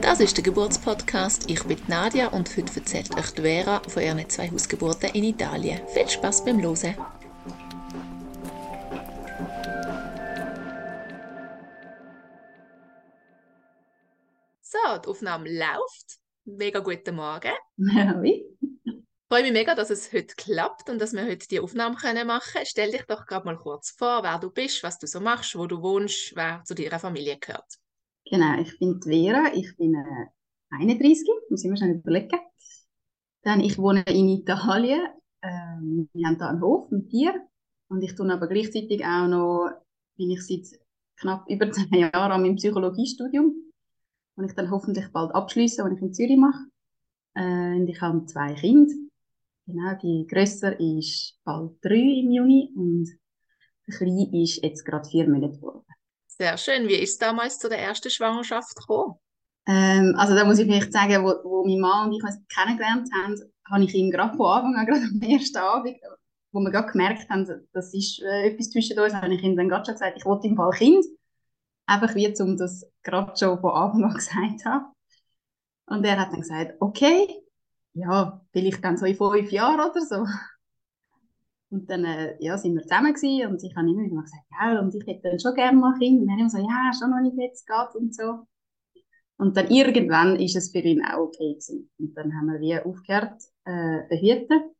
Das ist der Geburtspodcast. Ich bin Nadia und heute erzählt euch Vera von ihren zwei Hausgeburten in Italien. Viel Spaß beim Hören! So, die Aufnahme läuft. Mega guten Morgen. Ja, wie? Freue mich mega, dass es heute klappt und dass wir heute die Aufnahme machen können. Stell dich doch gerade mal kurz vor, wer du bist, was du so machst, wo du wohnst, wer zu deiner Familie gehört. Genau, ich bin Vera, ich bin äh, 31, muss ich mir schon überlegen. Dann, ich wohne in Italien, ähm, wir haben da einen Hof, ein Tier und ich tue aber gleichzeitig auch noch, bin ich seit knapp über zehn Jahren an meinem Psychologiestudium und ich dann hoffentlich bald abschließe, was ich in Zürich mache. Äh, und ich habe zwei Kinder. Genau, die grösser ist bald drei im Juni und die kleine ist jetzt gerade vier Monate geworden. Sehr schön. Wie ist es damals zu der ersten Schwangerschaft gekommen? Ähm, also da muss ich vielleicht sagen, wo, wo mein Mann und ich uns kennengelernt haben, habe ich ihm gerade von Anfang an, gerade am ersten Abend, wo wir gerade gemerkt haben, das ist äh, etwas zwischen uns, habe ich ihm dann gerade schon gesagt, ich wollte im Fall Kind. Einfach wie, um das gerade schon von Anfang an gesagt haben. Und er hat dann gesagt, okay, ja, vielleicht dann so in fünf Jahren oder so. Und dann äh, ja, sind wir zusammen gewesen, und ich habe immer wieder gesagt, ja, und ich hätte dann schon gerne mal Kind. Und dann haben wir so, ja, schon noch nicht jetzt geht und so. Und dann irgendwann ist es für ihn auch okay gewesen. Und dann haben wir wie aufgehört, äh, behüten.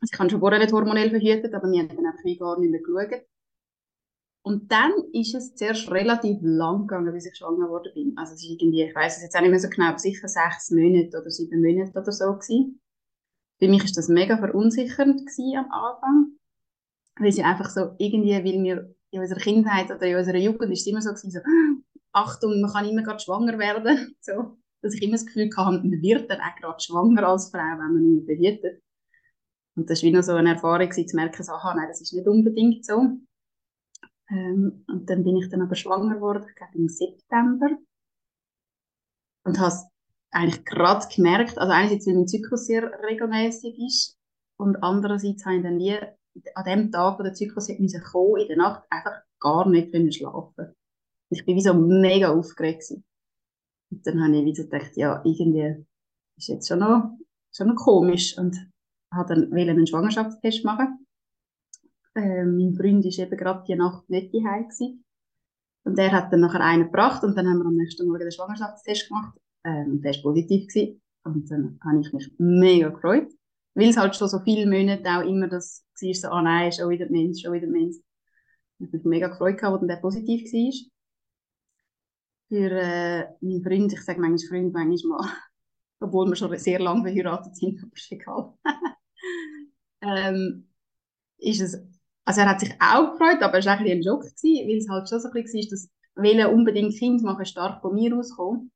Also ich habe schon vorher nicht hormonell verhütet, aber wir haben dann einfach gar nicht mehr geschaut. Und dann ist es zuerst relativ lang gegangen, bis ich schwanger geworden bin. Also es ist irgendwie, ich weiß es jetzt auch nicht mehr so genau, sicher sechs Monate oder sieben Monate oder so gewesen. Für mich ist das mega verunsichernd am Anfang, weil sie einfach so irgendwie, weil wir in unserer Kindheit oder in unserer Jugend ist es immer so gewesen, so, Achtung, man kann immer gerade schwanger werden, so, dass ich immer das Gefühl hatte, man wird dann auch gerade schwanger als Frau, wenn man nicht mehr behütet. Und das war wie noch so eine Erfahrung gewesen, zu merken, so, aha, nein, das ist nicht unbedingt so. Ähm, und dann bin ich dann aber schwanger geworden, ich glaube im September. Und habe eigentlich gerade gemerkt, also einerseits, weil mein Zyklus sehr regelmäßig ist und andererseits habe ich dann wie an dem Tag, wo der Zyklus müssen kommen, in der Nacht einfach gar nicht können schlafen. Ich bin wie so mega aufgeregt gewesen. Und dann habe ich wieder gedacht, ja, irgendwie ist jetzt schon noch, schon noch komisch und habe dann einen Schwangerschaftstest machen äh, mein Freund war eben gerade die Nacht nicht daheim gewesen. Und er hat dann nachher einen gebracht und dann haben wir am nächsten Morgen den Schwangerschaftstest gemacht. Ähm, der war positiv gewesen. Und dann habe ich mich mega gefreut. Weil es halt schon so viele Monate auch immer das war, so, ah nein, schon wieder Mensch, schon wieder Mensch. Ich habe mich mega gefreut, gehabt, als der positiv war. Für äh, meinen Freund, ich sage manchmal Freund, manchmal mal, obwohl wir schon sehr lange verheiratet sind, aber ist egal. ähm, ist es also er hat sich auch gefreut, aber es war ein, ein Schock, gewesen, weil es halt schon so ein bisschen war, dass Wille unbedingt Kind machen stark von mir auskommen.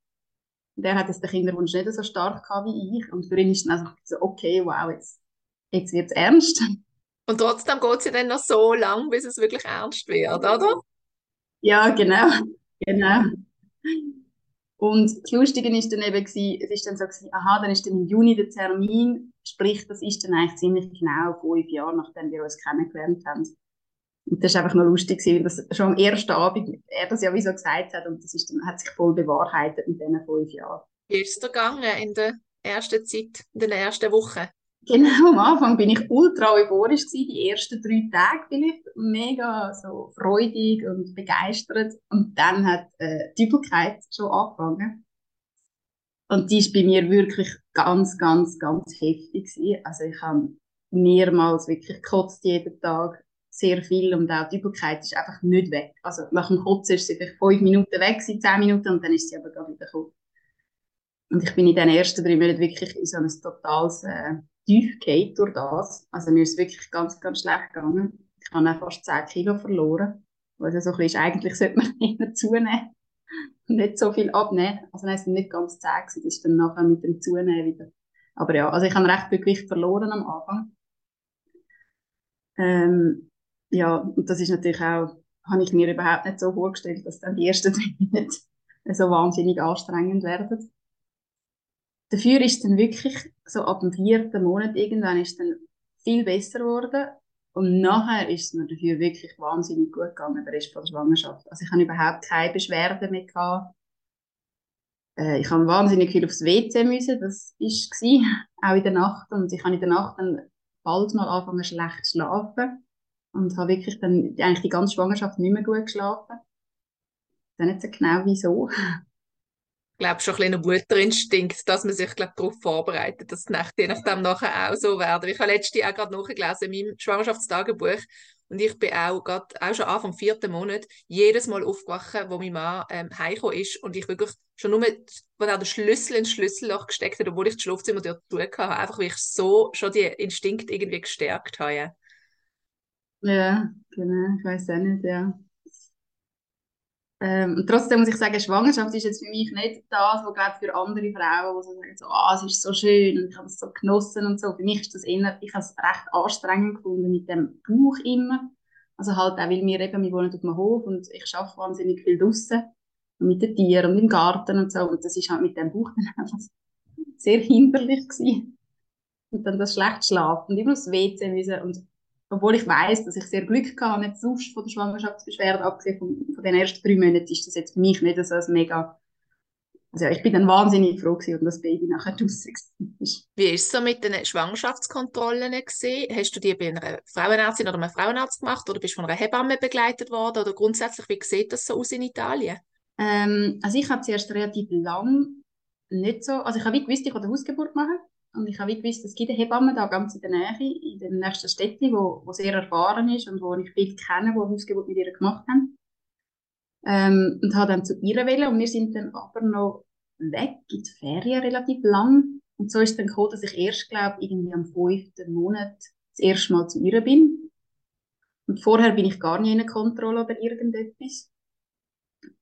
Und er hat jetzt den Kinderwunsch nicht so stark gehabt wie ich. Und für ihn ist dann einfach so, okay, wow, jetzt, jetzt wird es ernst. Und trotzdem geht es ja dann noch so lang, bis es wirklich ernst wird, oder? Ja, genau. genau. Und das Lustige ist dann eben, es ist dann so, gewesen, aha, dann ist dann im Juni der Termin, sprich, das ist dann eigentlich ziemlich genau fünf Jahre, nachdem wir uns kennengelernt haben. Und das ist einfach noch lustig weil das schon am ersten Abend er das ja wie so gesagt hat und das ist dann, hat sich voll bewahrheitet in diesen fünf Jahren. Wie ist es gegangen in der ersten Zeit, in den ersten Wochen? Genau, am Anfang bin ich ultra euphorisch gewesen, die ersten drei Tage bin ich mega so freudig und begeistert und dann hat äh, die Übelkeit schon angefangen. Und die ist bei mir wirklich ganz, ganz, ganz heftig gewesen. Also ich habe mehrmals wirklich gekotzt jeden Tag, sehr viel und auch die Übelkeit ist einfach nicht weg. Also nach dem Kotzen ist sie vielleicht fünf Minuten weg, zehn Minuten und dann ist sie aber gerade wieder gekommen. Und ich bin in den ersten drei Monaten wirklich in so ein totales äh, tief durch das. Also mir ist wirklich ganz, ganz schlecht gegangen. Ich habe auch fast 10 Kilo verloren. Also so ein bisschen ist, eigentlich sollte man immer zunehmen und nicht so viel abnehmen. Also nein, es sind nicht ganz 10 gewesen. Das ist dann nachher mit dem Zunehmen wieder. Aber ja, also ich habe recht viel Gewicht verloren am Anfang. Ähm, ja, und das ist natürlich auch, habe ich mir überhaupt nicht so vorgestellt, dass dann die ersten drei Monate so wahnsinnig anstrengend werden. Dafür ist dann wirklich so ab dem vierten Monat irgendwann ist dann viel besser geworden Und nachher ist es mir dafür wirklich wahnsinnig gut gegangen, der Rest von der Schwangerschaft. Also ich habe überhaupt keine Beschwerden mehr gehabt. Äh, ich habe wahnsinnig viel aufs WC müssen, das war auch in der Nacht. Und ich habe in der Nacht dann bald mal angefangen schlecht zu schlafen und habe wirklich dann eigentlich die ganze Schwangerschaft nicht mehr gut geschlafen. Ich weiß nicht so genau wieso glaube schon ein kleiner Mutterinstinkt, dass man sich glaub, darauf vorbereitet, dass die Nächte je nachdem nachher auch so werden. Ich habe letztes Jahr gerade nachgelesen in meinem Schwangerschaftstagebuch und ich bin auch gerade, auch schon Anfang vierten Monat jedes Mal aufgewacht, wo mein Mann ähm, heimgekommen ist und ich wirklich schon nur, wo er den Schlüssel ins Schlüsselloch gesteckt hat, obwohl ich das Schlafzimmer dort durch hatte, einfach weil ich so schon die Instinkt irgendwie gestärkt habe. Ja, genau, ich weiß auch nicht, ja. Ähm, und trotzdem muss ich sagen, Schwangerschaft ist jetzt für mich nicht das, was glaube für andere Frauen, die so sagen, so, ah, es ist so schön und ich habe es so genossen und so. Für mich ist das eher, ich habe es recht anstrengend gefunden mit dem Bauch immer. Also halt auch, weil wir eben, wir wohnen auf dem Hof und ich arbeite wahnsinnig viel draußen und mit den Tieren und im Garten und so. Und das ist halt mit dem Bauch dann einfach sehr hinderlich gewesen. Und dann das schlecht schlafen und immer aufs WC müssen und obwohl ich weiß, dass ich sehr Glück hatte, nicht sonst von der Schwangerschaftsbeschwerde, abgesehen von, von den ersten drei Monaten, ist das jetzt für mich nicht so ein mega also ich bin dann wahnsinnig froh gewesen, und das Baby nachher draussen ist. Wie ist es so mit den Schwangerschaftskontrollen gewesen? Hast du die bei einer Frauenärztin oder einem Frauenarzt gemacht oder bist du von einer Hebamme begleitet worden oder grundsätzlich, wie sieht das so aus in Italien? Ähm, also ich habe zuerst relativ lang nicht so, also ich habe wie gewusst, ich will eine Hausgeburt machen und ich habe gewusst, es gibt eine Hebamme da ganz in der Nähe, in dem nächsten Städtchen, wo, wo sehr erfahren ist und wo ich viel kenne, die Hausgeburt mit ihr gemacht haben. Ähm, und habe dann zu ihr wählen und wir sind dann aber noch weg in die Ferien relativ lang. Und so ist dann gekommen, dass ich erst, glaube irgendwie am fünften Monat das erste Mal zu ihr bin. Und vorher bin ich gar nie in einer Kontrolle oder irgendetwas.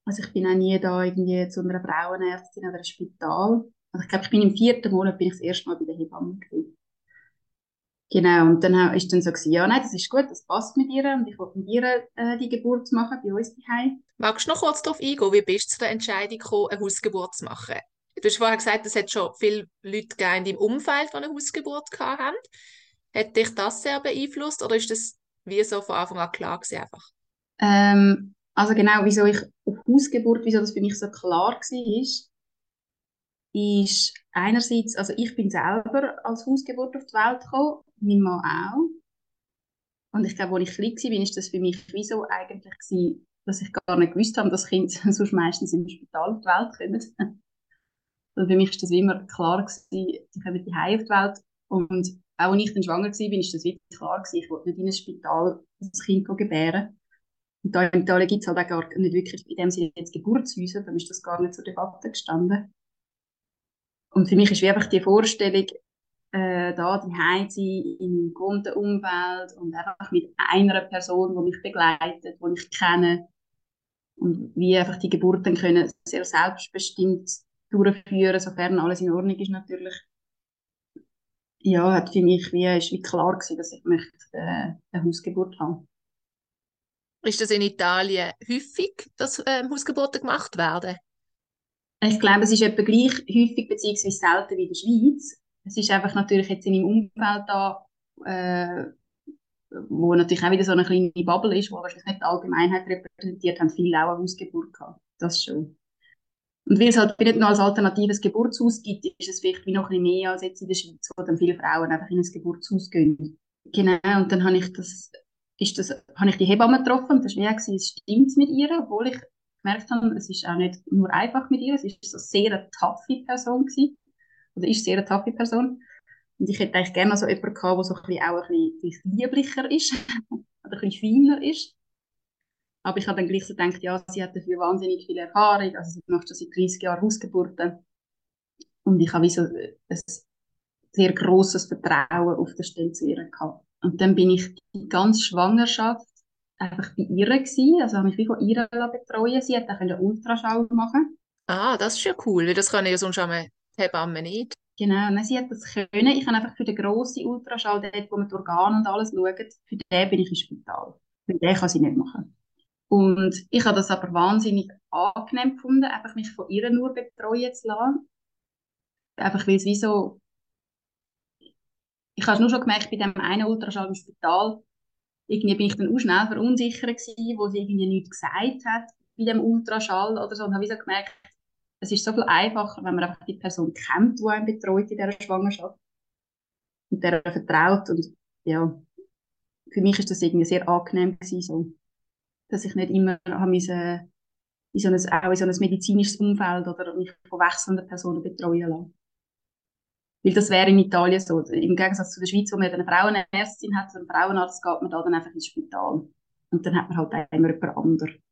Also ich bin auch nie da irgendwie zu einer Frauenärztin oder einem Spital. Also ich glaube, ich bin im vierten Monat bin ich das erste Mal bei der Hebamme gewesen. Genau, und dann ist dann so gewesen, ja, nein, das ist gut, das passt mit ihr und ich will mit ihr äh, die Geburt machen, bei uns daheim. Magst du noch kurz darauf eingehen, wie bist du zu der Entscheidung gekommen, eine Hausgeburt zu machen? Du hast vorher gesagt, es hat schon viele Leute in deinem Umfeld, die eine Hausgeburt haben. Hat dich das sehr beeinflusst oder ist das wie so von Anfang an klar gewesen einfach? Ähm, also genau, wieso ich auf Hausgeburt, wieso das für mich so klar war, ist, ist einerseits, also ich bin selber als Hausgeburt auf die Welt gekommen, mein Mann auch. Und ich glaube, als ich klein war, ist das für mich wieso eigentlich gewesen, dass ich gar nicht gewusst habe, dass Kinder sonst meistens im Spital auf die Welt kommen. Also für mich ist das immer klar gewesen, die kommen die auf die Welt. Und auch als ich dann schwanger war, ist das wirklich klar gewesen, ich wollte nicht in ein Spital das Kind gebären. Und da in Italien gibt es halt auch gar nicht wirklich in dem Sinne jetzt Geburtshäuser, dann ist das gar nicht zur Debatte gestanden. Und für mich ist einfach die Vorstellung, äh, da die sein im gewohnten Umfeld und einfach mit einer Person, die mich begleitet, die ich kenne und wie einfach die Geburten können sehr selbstbestimmt durchführen, sofern alles in Ordnung ist natürlich. Ja, hat für mich wie, ist wie klar gewesen, dass ich möchte äh, eine Hausgeburt haben. Ist das in Italien häufig, dass äh, Hausgeburten gemacht werden? Ich glaube, es ist etwa gleich häufig bzw. selten wie in der Schweiz. Es ist einfach natürlich jetzt in meinem Umfeld da, äh, wo natürlich auch wieder so eine kleine Bubble ist, wo wahrscheinlich nicht die Allgemeinheit repräsentiert, haben viele auch eine Hausgeburt gehabt. Das schon. Und weil es halt nicht nur als alternatives Geburtshaus gibt, ist es vielleicht wie noch ein bisschen mehr als jetzt in der Schweiz, wo dann viele Frauen einfach in ein Geburtshaus gehen. Genau, und dann habe ich das, ist das, habe ich die Hebamme getroffen und das war wie, es stimmt mit ihr, obwohl ich gemerkt habe, es ist auch nicht nur einfach mit ihr, es ist so sehr eine taffe Person gewesen, oder ist sehr eine taffe Person. Und ich hätte eigentlich gerne so jemanden gehabt, der so ein bisschen auch ein bisschen lieblicher ist, oder ein bisschen feiner ist. Aber ich habe dann gleich so gedacht, ja, sie hat dafür wahnsinnig viel Erfahrung, also sie macht schon seit 30 Jahren Hausgeburten. Und ich habe so ein sehr grosses Vertrauen auf der Stelle zu ihr gehabt. Und dann bin ich die ganze Schwangerschaft einfach bei ihr gewesen, also habe mich wie von ihr betreuen. Sie hat auch einen Ultraschall machen. Ah, das ist ja cool, weil das kann ja sonst auch eine Hebamme nicht. Genau, nein, sie hat das können. Ich habe einfach für den grossen Ultraschall, dort, wo man die Organe und alles schaut, für den bin ich im Spital. Für den kann sie nicht machen. Und ich habe das aber wahnsinnig angenehm gefunden, einfach mich von ihr nur betreuen zu lassen. Einfach weil es wie so, ich habe es nur schon gemerkt, bei dem einen Ultraschall im Spital, irgendwie bin ich dann auch schnell verunsichert gewesen, wo sie irgendwie nichts gesagt hat bei dem Ultraschall oder so und habe so gemerkt, es ist so viel einfacher, wenn man einfach die Person kennt, die einen betreut in dieser Schwangerschaft und der vertraut und ja, für mich ist das irgendwie sehr angenehm gewesen, so, dass ich nicht immer haben müssen, in so ein, auch in so ein medizinisches Umfeld oder mich von wechselnden Personen betreuen lassen. Weil das wäre in Italien so. Im Gegensatz zu der Schweiz, wo man eine Frauenärztin hat, einen Frauenarzt, geht man da dann einfach ins Spital. Und dann hat man halt immer jemand anderen.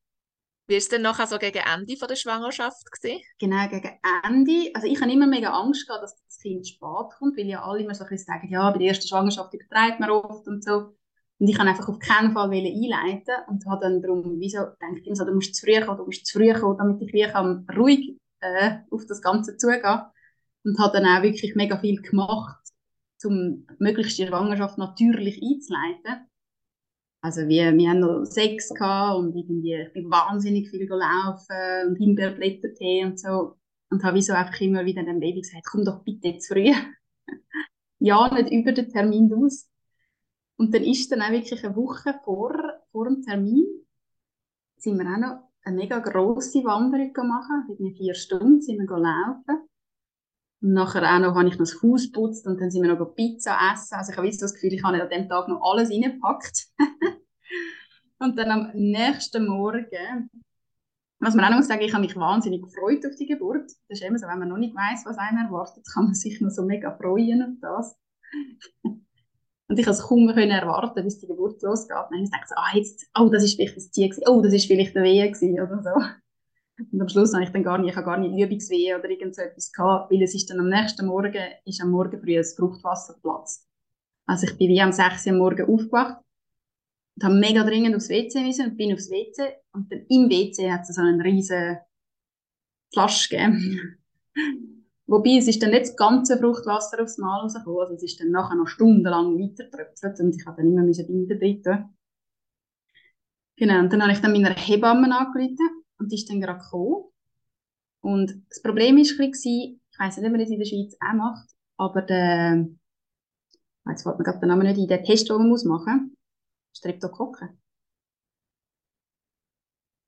Wie war es denn nachher so gegen Ende von der Schwangerschaft gewesen? Genau, gegen Ende. Also ich habe immer mega Angst gehabt, dass das Kind spät kommt, weil ja alle immer so ein bisschen sagen, ja, bei der ersten Schwangerschaft übertreibt man oft und so. Und ich kann einfach auf keinen Fall einleiten und habe dann darum, wieso, denke ich so, du musst zu früh kommen, du musst zu früh kommen, damit ich wie ruhig äh, auf das Ganze zugehen und habe dann auch wirklich mega viel gemacht, um möglichst die Schwangerschaft natürlich einzuleiten. Also wir, wir haben noch Sex gehabt und irgendwie, ich bin wahnsinnig viel gelaufen und Himbeerblättertee und so. Und habe so einfach immer wieder dem Baby gesagt, komm doch bitte zu früh. ja, nicht über den Termin aus. Und dann ist dann auch wirklich eine Woche vor, vor dem Termin, sind wir auch noch eine mega grosse Wanderung gemacht. In vier Stunden sind wir laufen. Und nachher auch noch habe ich noch das Haus geputzt und dann sind wir noch Pizza essen. Also ich habe das Gefühl, ich habe an dem Tag noch alles reingepackt. und dann am nächsten Morgen, was man auch noch sagen, ich habe mich wahnsinnig gefreut auf die Geburt. Das ist immer so, wenn man noch nicht weiß, was einen erwartet, kann man sich noch so mega freuen auf das. Und ich konnte es kaum erwarten, bis die Geburt losgeht. Und dann dachte ich so, ah, jetzt, oh, das ist vielleicht das Tier oh, das ist vielleicht der Wehe oder so. Und am Schluss habe ich dann gar nicht, ich habe gar nicht Übungswehen oder irgend so etwas gehabt, weil es ist dann am nächsten Morgen, ist am Morgen früh das Fruchtwasser geplatzt. Also ich bin wie am 6 Uhr morgen aufgewacht und habe mega dringend aufs WC müssen und bin aufs WC und dann im WC hat es so einen riesen Flasch gegeben. Wobei, es ist dann nicht das ganze Fruchtwasser aufs Mal rausgekommen, also es ist dann nachher noch stundenlang weitergetröpfelt und ich habe dann immer müssen Binden Genau, und dann habe ich dann meiner Hebamme angerufen und die ist dann gerade gekommen. Und das Problem war, ich weiß nicht, ob man das in der Schweiz auch macht, aber der, jetzt fällt mir gerade der Name nicht ein, der Test, den man muss machen muss, Streptokokken.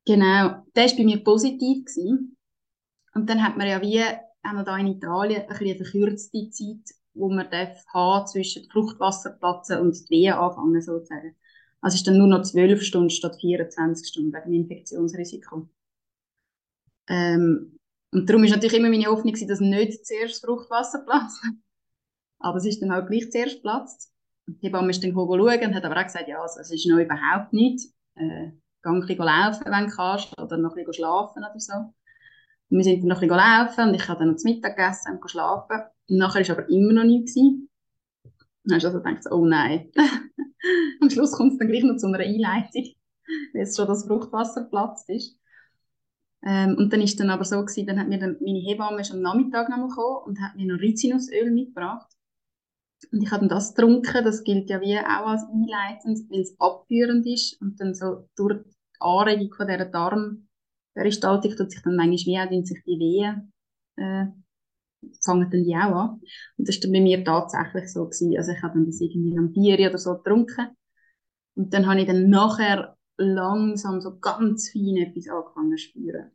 Genau, der war bei mir positiv. Gewesen. Und dann hat man ja wie, haben wir da in Italien ein bisschen eine verkürzte Zeit, wo man darf haben zwischen Fruchtwasserplatzen und Wehen anfangen, sozusagen. Also ist dann nur noch 12 Stunden statt 24 Stunden wegen dem Infektionsrisiko. Ähm, und darum ist natürlich immer meine Hoffnung, dass nicht zuerst Fruchtwasser platzt. Aber es ist dann halt gleich zuerst platzt. Die Hebamme ist dann schauen und hat aber auch gesagt, ja, also, es ist noch überhaupt nicht. Äh, geh ein bisschen laufen, wenn du kannst, oder noch ein bisschen schlafen oder so. Und wir sind dann noch ein bisschen laufen und ich habe dann noch zu Mittag gegessen und geschlafen. Und nachher war aber immer noch nichts. Dann hast du also gedacht, oh nein. Am Schluss kommt es dann gleich noch zu einer Einleitung, weil es schon das Fruchtwasser platzt ist. Ähm, und dann ist dann aber so gewesen, dann hat mir dann meine Hebamme schon am Nachmittag noch mal gekommen und hat mir noch Rizinusöl mitgebracht. Und ich habe das getrunken, das gilt ja wie auch als einleitend, weil es abführend ist und dann so durch die Anregung von dieser Darmperistaltik tut sich dann manchmal wie auch sich die Wehen, äh, fangen dann die auch an. Und das war dann bei mir tatsächlich so gewesen. Also ich habe dann das irgendwie am Bier oder so getrunken. Und dann habe ich dann nachher langsam so ganz fein etwas angefangen zu spüren.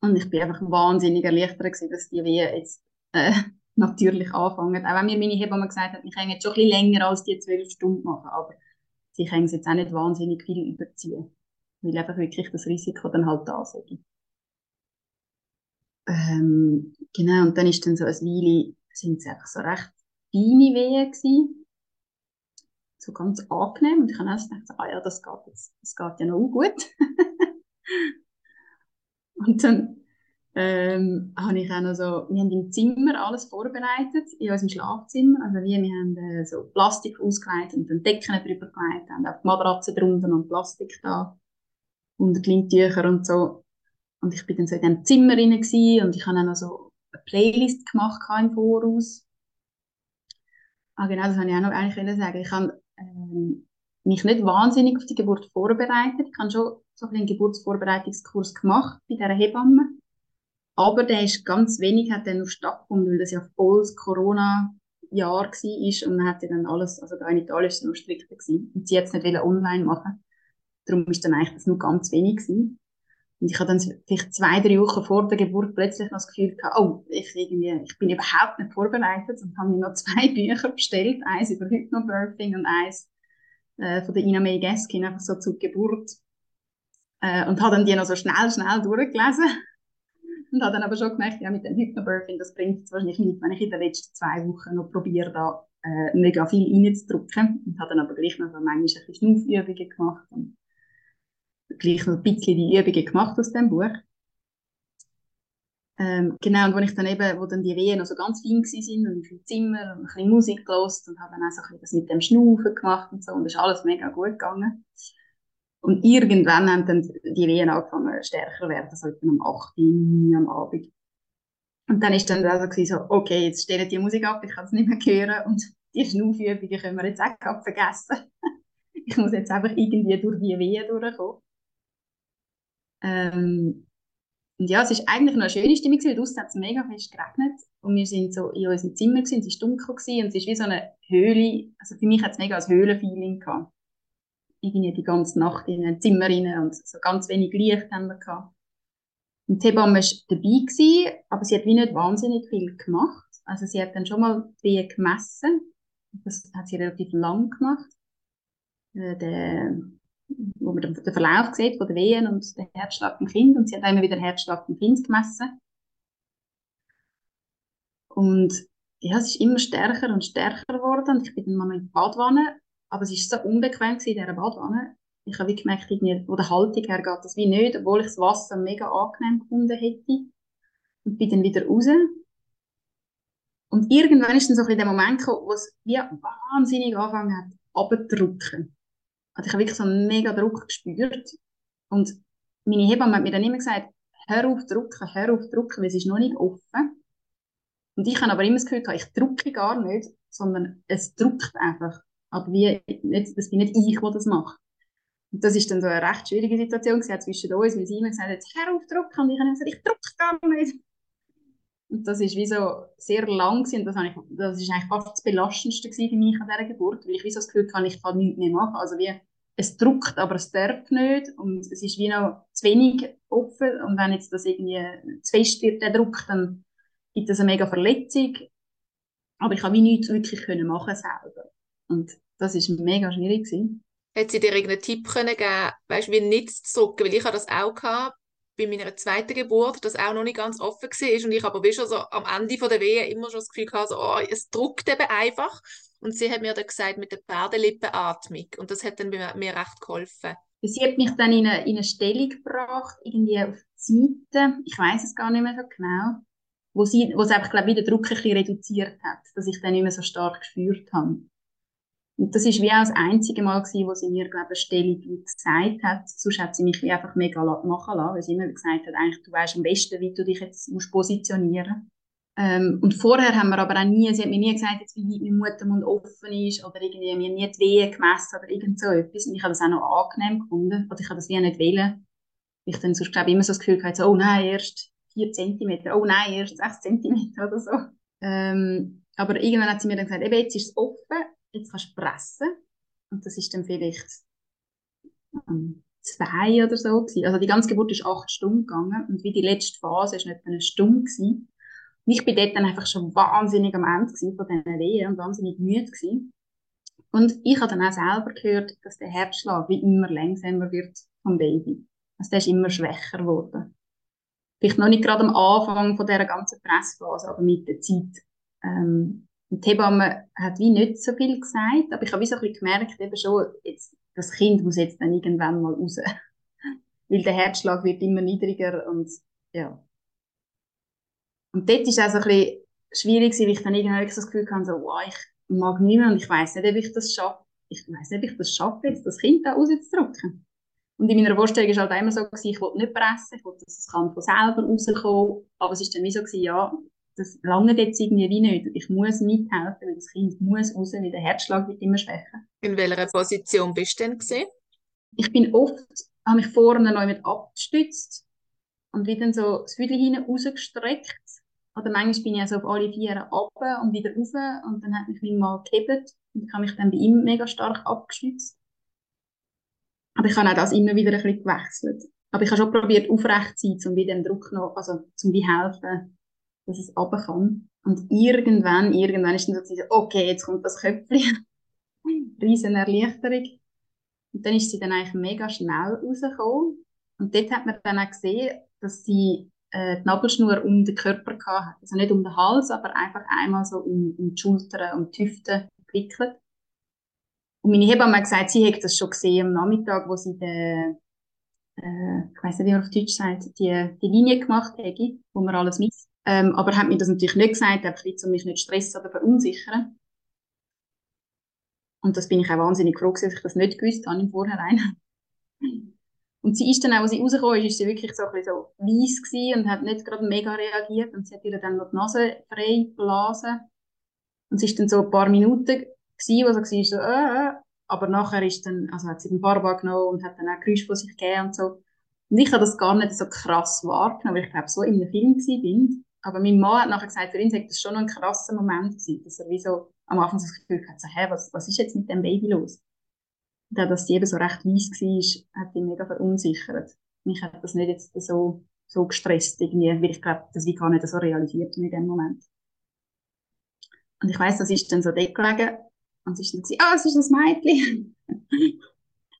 Und ich bin einfach wahnsinnig erleichtert gewesen, dass die Wehen jetzt äh, natürlich anfangen. Auch wenn mir meine Hebamme gesagt hat, ich kann jetzt schon ein bisschen länger als die zwölf Stunden machen, aber sie können es jetzt auch nicht wahnsinnig viel überziehen. Weil einfach wirklich das Risiko dann halt da ist. Ähm, genau, und dann ist dann so ein Weile, sind es einfach so recht feine Wehen gewesen so ganz angenehm. Und ich habe erst gedacht, ah ja, das geht jetzt, das geht ja noch gut. und dann ähm, habe ich auch noch so, wir haben im Zimmer alles vorbereitet, in unserem Schlafzimmer. Also wir, wir haben äh, so Plastik ausgelegt und dann Decken drüber gelegt, haben auch die Matratze drunter und Plastik da, die Lindtücher und so. Und ich bin dann so in diesem Zimmer rein und ich habe dann noch so eine Playlist gemacht im Voraus. Ah, genau, das wollte ich auch noch eigentlich sagen. Ich habe ähm, mich nicht wahnsinnig auf die Geburt vorbereitet. Ich habe schon so einen Geburtsvorbereitungskurs gemacht bei dieser Hebamme. Aber der ist ganz wenig, hat dann noch stattgefunden, weil das ja voll das Corona Jahr war und man hat dann alles, also da in Italien ist es noch strikter gewesen. Und sie jetzt nicht online machen. Darum ist dann eigentlich das nur ganz wenig gewesen. Und ich habe dann vielleicht zwei, drei Wochen vor der Geburt plötzlich noch das Gefühl gehabt, oh, ich, irgendwie, ich bin überhaupt nicht vorbereitet und habe mir noch zwei Bücher bestellt, eins über Hypnobirthing und eins äh, von der Ina May Gaskin, einfach so zur Geburt. Äh, und habe dann die noch so schnell, schnell durchgelesen. und habe dann aber schon gemerkt, ja, mit dem Hypnobirthing, das bringt es wahrscheinlich nicht, wenn ich in den letzten zwei Wochen noch probiere, da äh, mega viel reinzudrücken. Und habe dann aber gleich noch so manchmal ein bisschen Schnaufübungen gemacht und gleich noch ein bisschen die Übungen gemacht aus dem Buch. Ähm, genau, und wo ich dann eben, wo dann die Wehen noch so ganz fein waren und im Zimmer und ein bisschen Musik gelost und habe dann auch so ein bisschen das mit dem Schnaufen gemacht und so und das ist alles mega gut gegangen. Und irgendwann haben dann die Wehen angefangen stärker zu werden, so etwa um 8 Uhr am Abend. Und dann ist dann also so, okay, jetzt stellen die Musik ab, ich kann es nicht mehr hören und die Schnaufübungen können wir jetzt auch vergessen. ich muss jetzt einfach irgendwie durch die Wehen durchkommen. Ähm, und ja, es ist eigentlich noch eine schöne Stimmung, weil draussen hat es mega fest geregnet und wir sind so in unserem Zimmer gewesen, es war dunkel gewesen, und es ist wie so eine Höhle, also für mich hat es mega ein Höhlenfeeling gehabt. Irgendwie die ganze Nacht in ein Zimmer rein und so ganz wenig Licht haben wir gehabt. Und die Hebamme war dabei, gewesen, aber sie hat wie nicht wahnsinnig viel gemacht. Also sie hat dann schon mal die gemessen. Das hat sie relativ lang gemacht. Äh, der wo man den, Verlauf sieht von den Wehen und den Herzschlag beim Kind und sie hat immer wieder den Herzschlag beim Kind gemessen. Und ja, es ist immer stärker und stärker geworden und ich bin dann mal in die Badwanne, aber es ist so unbequem in dieser Badwanne. Ich habe wie gemerkt, von der Haltung her geht das wie nicht, obwohl ich das Wasser mega angenehm gefunden hätte. Und bin dann wieder raus. Und irgendwann ist dann so ein bisschen der Moment gekommen, wo es wie wahnsinnig angefangen hat, abzudrücken. Also ich habe wirklich so einen mega Druck gespürt. Und meine Hebamme hat mir dann immer gesagt, hör auf drücken, hör auf drücken, weil es ist noch nicht offen. Und ich habe aber immer das Gefühl gehabt, ich drücke gar nicht, sondern es drückt einfach. Aber wie, nicht, das bin nicht ich, der das macht. Und das ist dann so eine recht schwierige Situation zwischen uns, weil sie immer gesagt hat, hör auf drücken. Und ich habe gesagt, ich drücke gar nicht. Und das ist wie so sehr lang gewesen. das, ich, das ist eigentlich fast das Belastendste für mich an dieser Geburt, weil ich wie so das Gefühl hatte, ich kann nichts mehr machen. Also wie, es druckt, aber es darf nicht und es ist wie noch zu wenig offen und wenn jetzt das irgendwie zu fest wird, der Druck, dann gibt es eine mega Verletzung. Aber ich habe wie nichts wirklich können machen selber. Und das ist mega schwierig gewesen. Hat sie dir irgendeinen Tipp können geben, weißt, wie nicht zu drucken? Weil ich habe das auch gehabt, bei meiner zweiten Geburt, das auch noch nicht ganz offen war und ich aber wie schon so am Ende der Wehe immer schon das Gefühl hatte, so, oh, es druckt eben einfach. Und sie hat mir dann gesagt, mit der Pferdelippenatmung. Und das hat dann mir, mir recht geholfen. Sie hat mich dann in eine, in eine Stellung gebracht, irgendwie auf die Seite, ich weiß es gar nicht mehr so genau, wo sie, wo sie einfach, glaube ich, den Druck ein bisschen reduziert hat, dass ich dann nicht mehr so stark gespürt habe. Und das ist wie auch das einzige Mal gewesen, wo sie mir, glaube ich, eine Stellung gesagt hat. Sonst hat sie mich einfach mega machen lassen, weil sie immer gesagt hat, eigentlich, du weißt am besten, wie du dich jetzt musst positionieren ähm, Und vorher haben wir aber auch nie, sie hat mir nie gesagt, jetzt, wie weit mein Muttermund offen ist oder irgendwie mir nie die Wehen gemessen oder irgend so etwas. Und ich habe das auch noch angenehm gefunden. Oder ich habe das wie nicht wählen. Ich dann sonst, glaube immer so das Gefühl gehabt, so, oh nein, erst vier Zentimeter, oh nein, erst sechs Zentimeter oder so. Ähm, aber irgendwann hat sie mir dann gesagt, eben, jetzt ist es offen, jetzt kannst du pressen. Und das ist dann vielleicht um, zwei oder so gewesen. Also die ganze Geburt ist acht Stunden gegangen und wie die letzte Phase ist nicht eine Stunde gewesen. Ich bin dort dann einfach schon wahnsinnig am Ende von diesen Wehen und wahnsinnig müde gewesen. Und ich habe dann auch selber gehört, dass der Herzschlag wie immer langsamer wird vom Baby. Also der ist immer schwächer geworden. Vielleicht noch nicht gerade am Anfang von dieser ganzen Pressphase, aber mit der Zeit. Ähm, und die Hebamme hat wie nicht so viel gesagt, aber ich habe wie so ein bisschen gemerkt, eben schon, jetzt, das Kind muss jetzt dann irgendwann mal raus. Weil der Herzschlag wird immer niedriger und ja. Und dort ist auch so ein bisschen schwierig, weil ich dann irgendwann so das Gefühl hatte, so, wow, ich mag nicht mehr und ich weiß nicht, ob ich das schaffe. Ich weiß nicht, ob ich das schaffe, jetzt das Kind da rauszudrücken. Und in meiner Vorstellung war halt immer so, gewesen, ich wollte nicht pressen, ich wollte, dass das Kind von selber rauskommen. Aber es ist dann wie so, gewesen, ja, das lange jetzt irgendwie wie nicht. Ich muss mithelfen, weil das Kind muss raus, weil der Herzschlag wird immer schwächer. In welcher Position bist du denn gesehen? Ich bin oft, habe mich vorne noch mit abgestützt und wieder so das Hüdel hinten rausgestreckt. Oder manchmal bin ich also auf alle vier runter und wieder rauf und dann hat mich mein Mann gehebt und ich habe mich dann bei ihm mega stark abgestützt. Aber ich habe auch das immer wieder ein bisschen gewechselt. Aber ich habe schon probiert, aufrecht zu sein, um wieder den Druck noch, also zum wie helfen, dass es runter kann. Und irgendwann, irgendwann ist dann so, okay, jetzt kommt das Köpfchen. Riesen Erleichterung. Und dann ist sie dann eigentlich mega schnell rausgekommen. Und dort hat man dann auch gesehen, dass sie äh, die Nabelschnur um den Körper hatte. Also nicht um den Hals, aber einfach einmal so um, um die Schultern, um die Hüfte gewickelt. Und meine Hebamme hat gesagt, sie hätte das schon gesehen am Nachmittag, wo sie den, äh, ich weiß nicht, wie man auf Deutsch sagt, die, die Linie gemacht hätte, wo man alles misst. Ähm, aber hat mir das natürlich nicht gesagt, einfach um mich nicht stressen oder verunsichern. Und das bin ich auch wahnsinnig froh, dass ich das nicht gewusst habe im Vorhinein. Und sie ist dann auch, als sie rausgekommen ist, ist sie wirklich so ein so weiss gewesen und hat nicht gerade mega reagiert. Und sie hat ihr dann noch die Nase frei geblasen. Und sie ist dann so ein paar Minuten gewesen, wo sie so, äh, äh. Aber nachher ist dann, also hat sie den Barbar genommen und hat dann auch Geräusche von sich gegeben und so. Und ich habe das gar nicht so krass wahrgenommen, weil ich glaube, so in einem Film bin. Aber mein Mann hat nachher gesagt, für ihn sei das schon noch ein krasser Moment gewesen, dass er wie so am Anfang das Gefühl hatte, so, hä, was, was ist jetzt mit dem Baby los? Dass die eben so recht weiss war, hat ihn mega verunsichert. Mich hat das nicht jetzt so, so gestresst irgendwie, weil ich glaube, das wie gar nicht so realisiert in dem Moment. Und ich weiss, das ist dann so dort gelegen und es ist dann gesagt, ah, es ist ein Mädchen.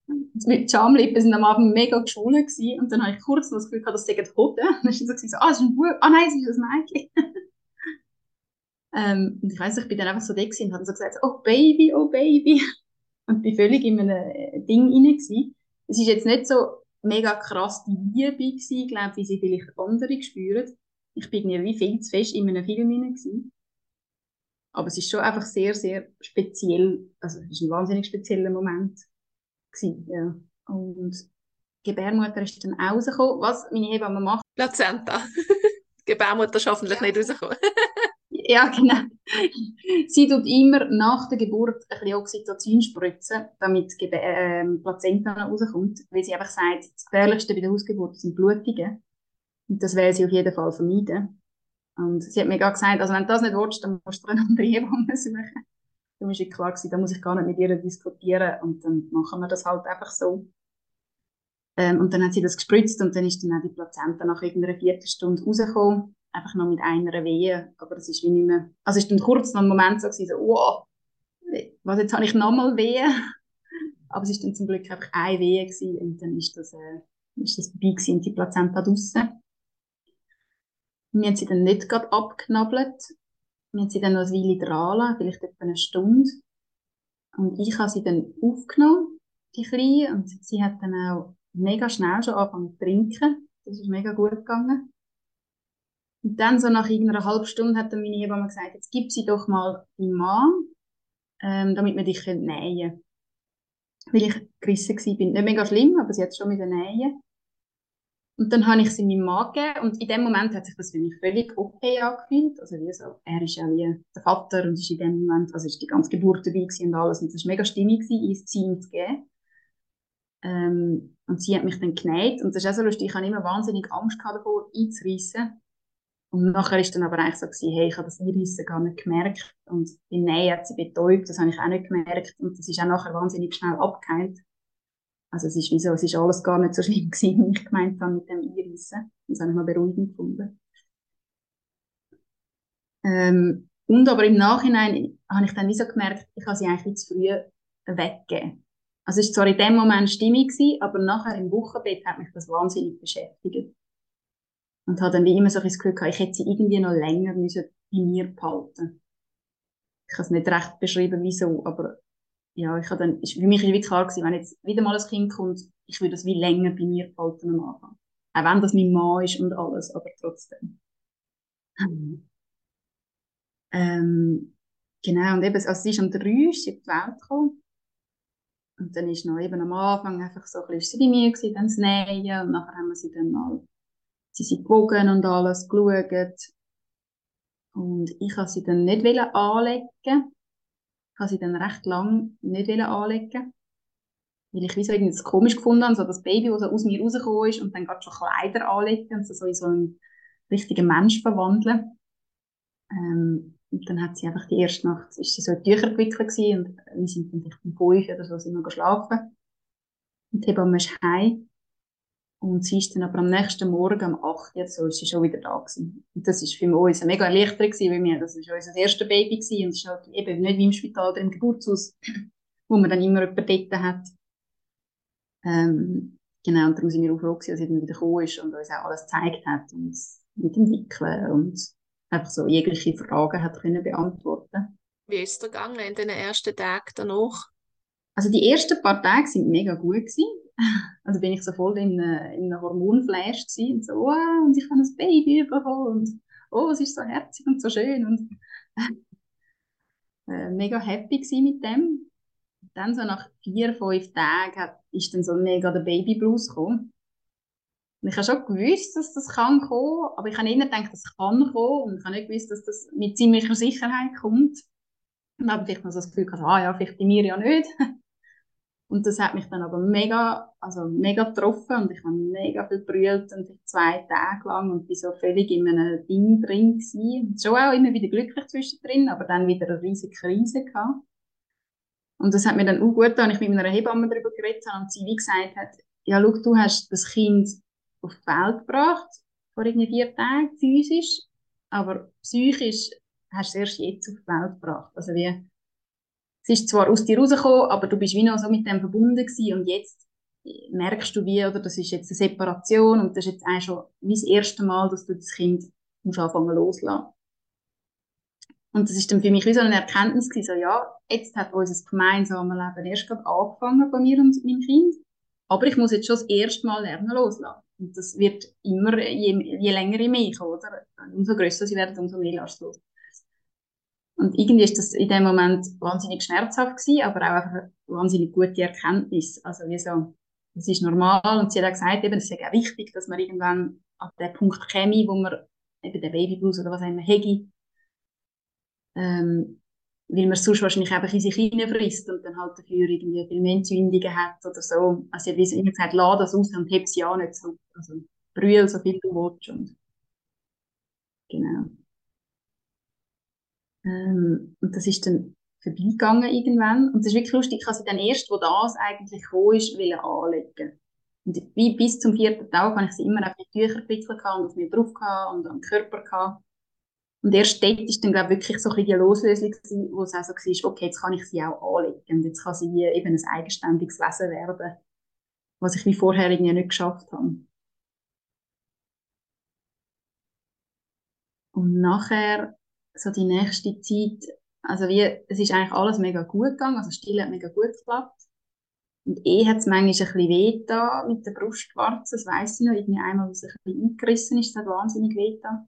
die Schamlippen sind am Abend mega geschwollen gewesen. und dann habe ich kurz das Gefühl gehabt, das sei Hoden. Und dann ist dann so, ah, es ist ein Bub, ah nein, es ist ein Mädchen. ähm, und ich weiss, ich bin dann einfach so da und habe so gesagt, oh Baby, oh Baby und bin völlig in einem äh, Ding rein gewesen. Es ist jetzt nicht so mega krass die Liebe gewesen, glaube wie sie vielleicht andere spüren. Ich bin irgendwie viel zu fest in einem Film rein gewesen. Aber es ist schon einfach sehr, sehr speziell, also es ist ein wahnsinnig spezieller Moment gewesen, ja. Und die Gebärmutter ist dann rausgekommen. Was meine Hebamme macht? Plazenta. Gebärmutter ist hoffentlich ja. nicht rausgekommen. Ja, genau. Sie tut immer nach der Geburt ein bisschen Oxytocin spritzen, damit die äh, Plazenta rauskommt, weil sie einfach sagt, das Gefährlichste bei der Hausgeburt sind Blutungen. Und das will sie auf jeden Fall vermeiden. Und sie hat mir gerade gesagt, also wenn du das nicht willst, dann musst du eine andere Hebamme suchen. Da war klar gewesen, da muss ich gar nicht mit ihr diskutieren und dann machen wir das halt einfach so. Ähm, und dann hat sie das gespritzt und dann ist dann auch die Plazenta nach irgendeiner Viertelstunde rausgekommen einfach noch mit einer Wehe, aber es ist wie nicht mehr, also es ist dann kurz noch ein Moment so gewesen, so, wow, was, jetzt habe ich nochmal Wehe? Aber es ist dann zum Glück einfach eine Wehe gewesen und dann ist das, äh, ist das vorbei gewesen die Plazenta draussen. Wir haben sie dann nicht gerade abgeknabbelt. Wir haben sie dann noch eine Weile dran vielleicht etwa eine Stunde. Und ich habe sie dann aufgenommen, die Kleine, und sie hat dann auch mega schnell schon angefangen zu trinken. Das ist mega gut gegangen. Und dann so nach irgendeiner halben Stunde hat dann meine Hebamme gesagt, jetzt gib sie doch mal deinem Mann, ähm, damit wir dich nähen können. Weil ich gerissen war. Nicht mega schlimm, aber sie hat schon mit Nähen. Und dann habe ich sie meinem Mann gegeben und in dem Moment hat sich das für mich völlig okay angefühlt. Also wie so, er ist ja wie der Vater und ist in dem Moment, also ist die ganze Geburt dabei und alles und es war mega stimmig gewesen, sie ihm zu geben. Ähm, und sie hat mich dann genäht und das ist auch so lustig, ich habe immer wahnsinnig Angst gehabt davor, einzureissen. Und nachher ist dann aber eigentlich so hey, ich habe das Einreissen gar nicht gemerkt. Und die Nähe hat sie betäubt, das habe ich auch nicht gemerkt. Und das ist auch nachher wahnsinnig schnell abgeheilt. Also es ist wie es ist alles gar nicht so schlimm gewesen, wie ich gemeint habe mit dem Einreissen. Das habe ich mal beruhigend gefunden. Ähm, und aber im Nachhinein habe ich dann wie so gemerkt, ich habe sie eigentlich zu früh weggegeben. Also es war zwar in dem Moment stimmig gewesen, aber nachher im Wochenbett hat mich das wahnsinnig beschäftigt. Und habe dann wie immer so ein Gefühl gehabt, ich hätte sie irgendwie noch länger müssen bei mir behalten. Ich kann es nicht recht beschreiben, wieso, aber ja, ich habe dann, für mich ist wie klar gewesen, wenn jetzt wieder mal ein Kind kommt, ich würde das wie länger bei mir behalten am Anfang. Auch wenn das mein Mann ist und alles, aber trotzdem. ähm, genau, und eben, also sie ist um drei, ist sie auf die Welt gekommen. Und dann ist noch eben am Anfang einfach so ein bisschen sie bei mir gewesen, dann das Nähen, und nachher haben wir sie dann mal Sie sind gewogen und alles geschaut. Und ich habe sie dann nicht anlegen. Ich habe sie dann recht lang nicht anlegen. Weil ich wie so irgendwie komisch gefunden habe, so das Baby, das so aus mir rausgekommen ist und dann gerade schon Kleider anlegen und so in so einen richtigen Mensch verwandeln. Ähm, und dann hat sie einfach die erste Nacht, ist sie so in Tücher gewickelt gewesen und wir sind dann vielleicht um fünf oder so sind wir geschlafen. Und die Hebamme ist heim. Und sie ist dann aber am nächsten Morgen, am 8. Uhr, so, ist sie schon wieder da gewesen. Und das ist für uns mega Erleichterung gewesen, weil wir, das ist unser erstes Baby gewesen und es ist halt eben nicht wie im Spital oder im Geburtshaus, wo man dann immer jemanden dort hat. Ähm, genau, und darum sind wir auch froh gewesen, dass sie dann wieder gekommen ist und uns auch alles gezeigt hat und uns mitentwickeln und einfach so jegliche Fragen hat können beantworten. Wie ist es dir gegangen in den ersten Tagen danach? Also die ersten paar Tage sind mega gut gewesen. Also bin ich so voll in, äh, in einem Hormonflash und so, oh, und ich habe ein Baby bekommen und oh, es ist so herzig und so schön und äh, mega happy gewesen mit dem. Und dann so nach vier, fünf Tagen hat, ist dann so mega der Baby Blues gekommen. Und ich habe schon gewusst, dass das kann kommen, aber ich habe eher gedacht, das kann kommen und ich habe nicht gewusst, dass das mit ziemlicher Sicherheit kommt. Und habe vielleicht noch so das Gefühl gehabt, ah ja, vielleicht bei mir ja nicht. Und das hat mich dann aber mega, also mega getroffen und ich habe mega viel brüllt und zwei Tage lang und bin so völlig in einem Ding drin gewesen. Schon auch immer wieder glücklich zwischendrin, aber dann wieder eine riesige Krise gehabt. Und das hat mir dann auch gut getan, ich mit meiner Hebamme darüber geredet habe und sie wie gesagt hat, ja, schau, du hast das Kind auf die Welt gebracht, vor irgendwie vier Tagen, physisch, aber psychisch hast du es erst jetzt auf die Welt gebracht. Also wie, es ist zwar aus dir rausgekommen, aber du bist wie noch so mit dem verbunden gewesen und jetzt merkst du wie, oder das ist jetzt eine Separation und das ist jetzt auch schon wie das erste Mal, dass du das Kind musst anfangen loslassen. Und das ist dann für mich wie so eine Erkenntnis gewesen, so ja, jetzt hat unser gemeinsames Leben erst gerade angefangen bei mir und meinem Kind, aber ich muss jetzt schon das erste Mal lernen loslassen. Und das wird immer, je, je länger ich mehr, oder? Umso grösser sie werden, umso mehr lässt los. Und irgendwie ist das in dem Moment wahnsinnig schmerzhaft gewesen, aber auch einfach wahnsinnig gute Erkenntnis. Also wie so, das ist normal. Und sie hat auch gesagt, eben, es ist auch wichtig, dass man irgendwann an den Punkt käme, wo man eben den Babyblues oder was auch immer hätte. Ähm, weil man sonst wahrscheinlich einfach in sich hineinfrisst und dann halt dafür irgendwie viel mehr Entzündungen hat oder so. Also wie immer gesagt, lass das aus und heb sie ja nicht so. Also brühl so viel du willst. Und genau. Ähm, und das ist dann vorbeigegangen irgendwann. Und das ist wirklich lustig, ich sie dann erst, wo das eigentlich gekommen ist, anlegen. Und wie bis zum vierten Tag habe ich sie immer auf die Tücher gewickelt und auf mir drauf und am Körper gehabt. Und erst dort ist dann, glaube ich, wirklich so ein bisschen die Loslösung gewesen, wo es auch so war, okay, jetzt kann ich sie auch anlegen. Und jetzt kann sie eben ein eigenständiges Wesen werden, was ich wie vorher irgendwie nicht geschafft habe. Und nachher so die nächste Zeit, also wie, es ist eigentlich alles mega gut gegangen, also Still hat mega gut geklappt. Und eh hat es manchmal ein bisschen weh da mit der Brustwarze, das weiss ich noch, irgendwie einmal, was ein bisschen eingerissen ist, das hat wahnsinnig weh da.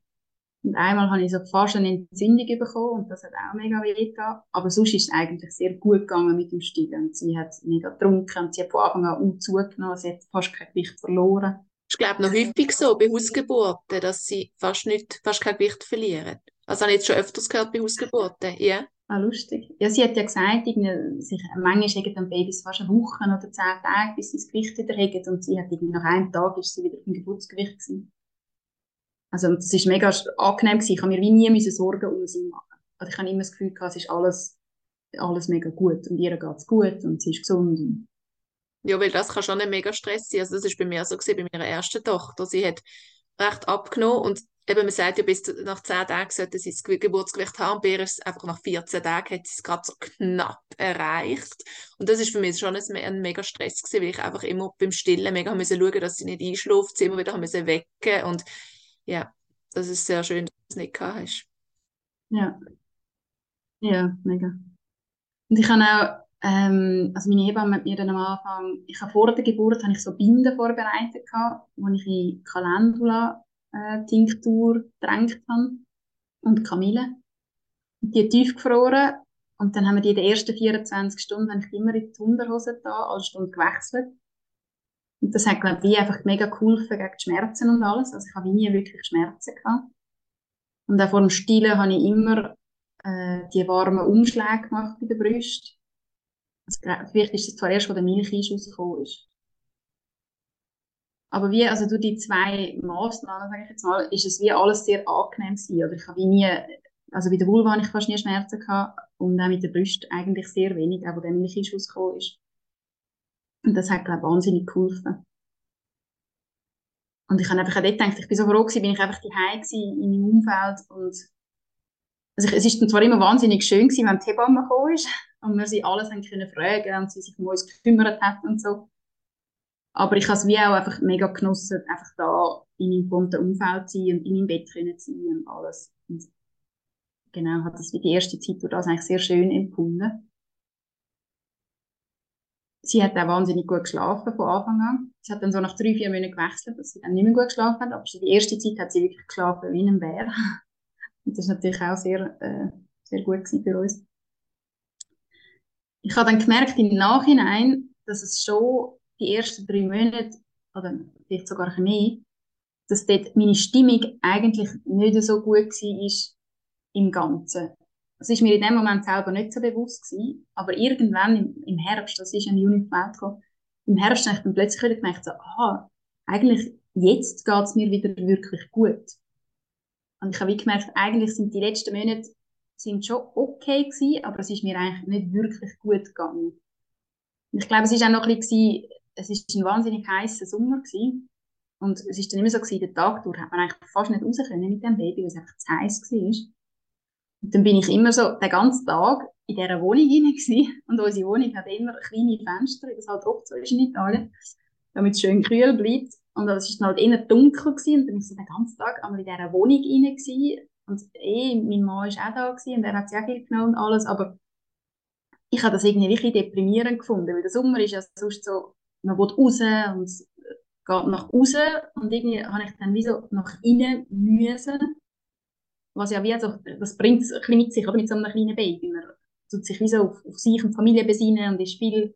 Und einmal habe ich so fast eine Entzündung bekommen und das hat auch mega weh da. Aber sonst ist es eigentlich sehr gut gegangen mit dem Stillen. Und sie hat mega getrunken und sie hat von Anfang an auch zugenommen, sie hat fast kein Gewicht verloren. Ich glaube noch häufig so bei Hausgeburten, dass sie fast, nicht, fast kein Gewicht verlieren. Also habe ich jetzt schon öfters gehört bei Hausgeburten, ja. Ah, lustig. Ja, sie hat ja gesagt, sich, manchmal haben dann Babys fast eine Woche oder zehn Tage, bis sie das Gewicht wieder haben. Und sie hat irgendwie nach einem Tag ist sie wieder im Geburtsgewicht gewesen. Also, das ist mega angenehm gewesen. Ich habe mir wie nie müssen Sorgen um sie machen. Also, ich habe immer das Gefühl gehabt, es ist alles, alles mega gut. Und ihr geht es gut und sie ist gesund. Ja, weil das kann schon ein mega Stress sein. Also, das ist bei mir so gewesen, bei meiner ersten Tochter. Sie hat recht abgenommen und eben, man sagt ja, bis nach 10 Tagen sollte sie das Geburtsgewicht haben. Bei einfach nach 14 Tagen hat sie es gerade so knapp erreicht. Und das ist für mich schon ein, ein mega Stress gewesen, weil ich einfach immer beim Stillen mega müssen schauen, dass sie nicht einschläft, sie immer wieder müssen wecken und ja, das ist sehr schön, dass du es nicht gehabt hast. Ja. Ja, mega. Und ich habe auch, ähm, also meine Hebamme hat mir dann am Anfang, ich habe vor der Geburt habe ich so Binden vorbereitet wo ich in Calendula äh, Tinktur getränkt habe und Kamille. Und die tiefgefroren und dann haben wir die in den ersten 24 Stunden ich immer in die Unterhose da, alle Stunden gewechselt. Und das hat, glaube ich, einfach mega geholfen gegen die Schmerzen und alles. Also ich habe nie wirklich Schmerzen gehabt. Und auch vor dem Stillen habe ich immer äh, die warmen Umschläge gemacht bei der Brust. Also, vielleicht ist es zwar erst, wo der Milcheinschuss gekommen ist. Aber wie, also durch die zwei Maßnahmen, sage ich jetzt mal, ist es wie alles sehr angenehm gewesen. Oder ich habe wie nie Also bei der Vulva hatte ich fast nie Schmerzen gehabt und auch mit der Brust eigentlich sehr wenig, wo der Milchschuss gekommen ist. Und das hat, glaube ich, wahnsinnig geholfen. Und ich habe einfach auch dort gedacht, ich bin so froh gewesen, bin ich einfach daheim gewesen, in meinem Umfeld und also es ist dann zwar immer wahnsinnig schön gewesen, wenn die Hebamme gekommen ist und wir sie alles haben können fragen und sie sich um uns gekümmert hat und so. Aber ich habe es wie auch einfach mega genossen, einfach da in meinem gewohnten Umfeld zu sein und in meinem Bett zu sein und alles. Und genau, hat das wie die erste Zeit durch das eigentlich sehr schön empfunden. Sie hat auch wahnsinnig gut geschlafen von Anfang an. Sie hat dann so nach drei, vier Monaten gewechselt, dass sie dann nicht mehr gut geschlafen hat, aber die erste Zeit hat sie wirklich geschlafen wie ein Bär. Und das ist natürlich auch sehr, äh, sehr gut für uns. Ich habe dann gemerkt im Nachhinein, dass es schon die ersten drei Monate, oder vielleicht sogar ein mehr, dass dort meine Stimmung eigentlich nicht so gut war im Ganzen. Das ist mir in dem Moment selber nicht so bewusst gewesen, aber irgendwann im, im Herbst, das ist im Juni auf gekommen, im Herbst habe ich dann plötzlich wieder gemerkt, so, ah, eigentlich jetzt geht es mir wieder wirklich gut. Und ich habe gemerkt, eigentlich sind die letzten Monate sind schon okay gewesen, aber es ist mir eigentlich nicht wirklich gut gegangen. Und ich glaube, es ist auch noch ein bisschen, es ist ein wahnsinnig heißer Sommer gewesen. Und es ist dann immer so gewesen, den Tag durch hat man eigentlich fast nicht raus können mit dem Baby, weil es einfach zu heiß war. Und dann bin ich immer so den ganzen Tag in dieser Wohnung hinein. Und unsere Wohnung hat immer kleine Fenster, das halt oft so ist in Italien, damit es schön kühl bleibt. Und es war halt eher dunkel gewesen. Und dann bin ich so den ganzen Tag einmal in dieser Wohnung hinein. Und eh, mein Mann war auch da gewesen, und er hat auch viel genommen und alles. Aber ich habe das irgendwie wirklich deprimierend gefunden, weil der Sommer ist ja sonst so, man will raus und es geht nach außen und irgendwie habe ich dann wie so nach innen müssen. Was ja wie also, das bringt es ein bisschen mit sich, oder mit so einem kleinen Baby. Man tut sich wie so auf, auf sich und Familie besinnen und ist viel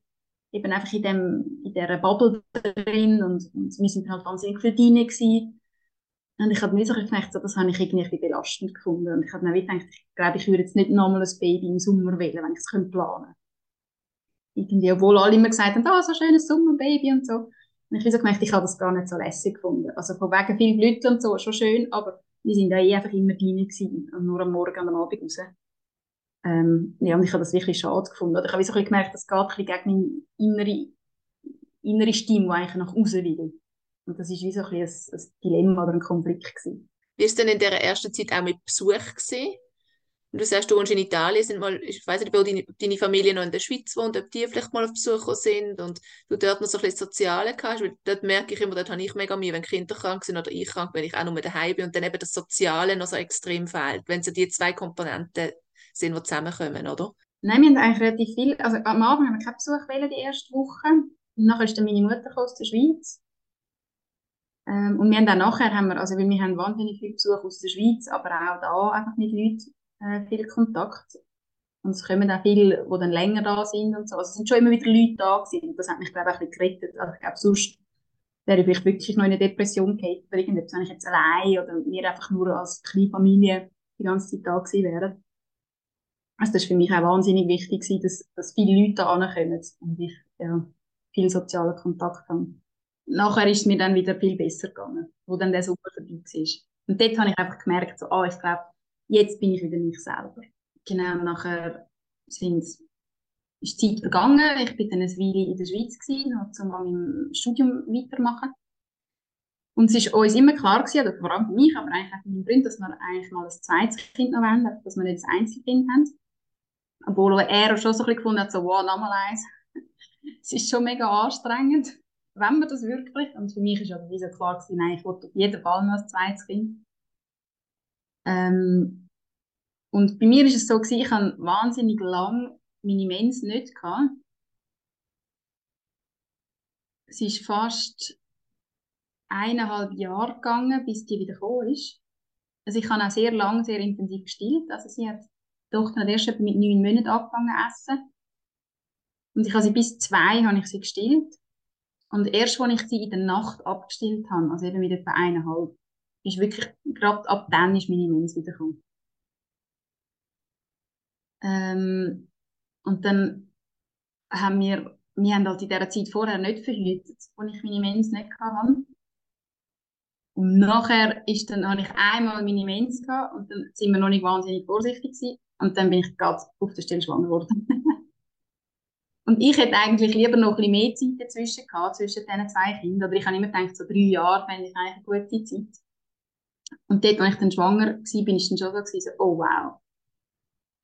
eben einfach in, dem, in dieser Bubble drin und, und wir sind halt wahnsinnig viel drin gewesen. Und ich habe mir so gedacht, so, das habe ich irgendwie ein belastend gefunden. Und ich habe mir gedacht, ich glaube, ich würde jetzt nicht nochmal ein Baby im Sommer wählen, wenn ich es planen könnte. Irgendwie, obwohl alle immer gesagt haben, ah, oh, so ein schönes Sommerbaby und so. Und ich habe so gemerkt, ich habe das gar nicht so lässig gefunden. Also von wegen viel Leute und so, schon schön, aber wir sind da eh einfach immer drin und nur am Morgen und am Abend raus. Ähm, ja, und ich habe das wirklich schade gefunden. Oder ich habe so ein gemerkt, das geht ein bisschen gegen meine innere, innere Stimme, die eigentlich nach außen will. Und das ist wie so ein, ein, ein Dilemma oder ein Konflikt gewesen. Wie ist denn in der ersten Zeit auch mit Besuch gewesen? Und du sagst, du wohnst in Italien, sind mal, ich weiß nicht, ob deine, deine Familie noch in der Schweiz wohnt, ob die vielleicht mal auf Besuch sind und du dort noch so ein bisschen Soziale hast, weil dort merke ich immer, dort habe ich mega Mühe, wenn Kinder krank sind oder ich krank, wenn ich auch nur daheim bin und dann eben das Soziale noch so extrem fehlt, wenn so die zwei Komponenten sind, die zusammenkommen, oder? Nein, wir haben eigentlich relativ viel, also am Anfang haben wir keinen Besuch wählen, die erste Woche. Und nachher ist dann meine Mutter aus der Schweiz. Ähm, und wir haben dann nachher, haben wir, also weil wir haben wahnsinnig viel Besuch aus der Schweiz, aber auch da einfach mit Leuten äh, viel Kontakt. Und es kommen auch viele, die dann länger da sind und so. Also es sind schon immer wieder Leute da gewesen. Und das hat mich, glaube ich, ein bisschen gerettet. Also ich glaube, sonst wäre ich wirklich noch in eine Depression gehabt oder ich jetzt allein oder wir einfach nur als kleine Familie die ganze Zeit da gewesen wären. Also das ist für mich auch wahnsinnig wichtig dass, dass viele Leute da ankommen und ich ja, viel sozialen Kontakt habe. Nachher ist es mir dann wieder viel besser gegangen, wo dann der super vorbei war. Und dort habe ich einfach gemerkt, so, ah, ich glaube, jetzt bin ich wieder mich selber. Genau, nachher sind, ist die Zeit vergangen. Ich bin dann eine Weile in der Schweiz gewesen, um mein Studium weitermachen. Und es ist uns immer klar gewesen, oder vor allem für mich, aber eigentlich auch für meinen Freund, dass wir eigentlich mal ein zweites Kind noch wollen, dass wir nicht ein Einzelkind haben. Obwohl er schon so ein bisschen gefunden hat, so, wow, nochmal eins. es ist schon mega anstrengend, wenn man das wirklich, und für mich ist aber so klar gewesen, nein, ich wollte auf jeden Fall noch ein zweites Kind. Ähm, und bei mir ist es so gewesen, ich habe wahnsinnig lang meine Mens nicht gehabt. Es ist fast eineinhalb Jahre gegangen, bis die wieder gekommen ist. Also ich habe auch sehr lang, sehr intensiv gestillt. Also sie hat, die Tochter hat erst mit neun Monaten angefangen zu essen. Und ich habe sie bis zwei habe ich sie gestillt. Und erst, als ich sie in der Nacht abgestillt habe, also eben mit etwa eineinhalb, ist wirklich, gerade ab dann ist meine Mens wieder gekommen. Ähm, und dann haben wir, wir haben halt in dieser Zeit vorher nicht verhütet, als ich meine Mens nicht hatte. Und nachher ist dann, habe ich einmal meine Mens gehabt und dann sind wir noch nicht wahnsinnig vorsichtig gewesen. Und dann bin ich gerade auf der Stelle schwanger geworden. und ich hätte eigentlich lieber noch ein bisschen mehr Zeit dazwischen gehabt, zwischen diesen zwei Kindern. Oder ich habe immer gedacht, so drei Jahre fände ich eigentlich eine gute Zeit. Und dort, als ich dann schwanger war, bin ich dann schon so, so oh wow.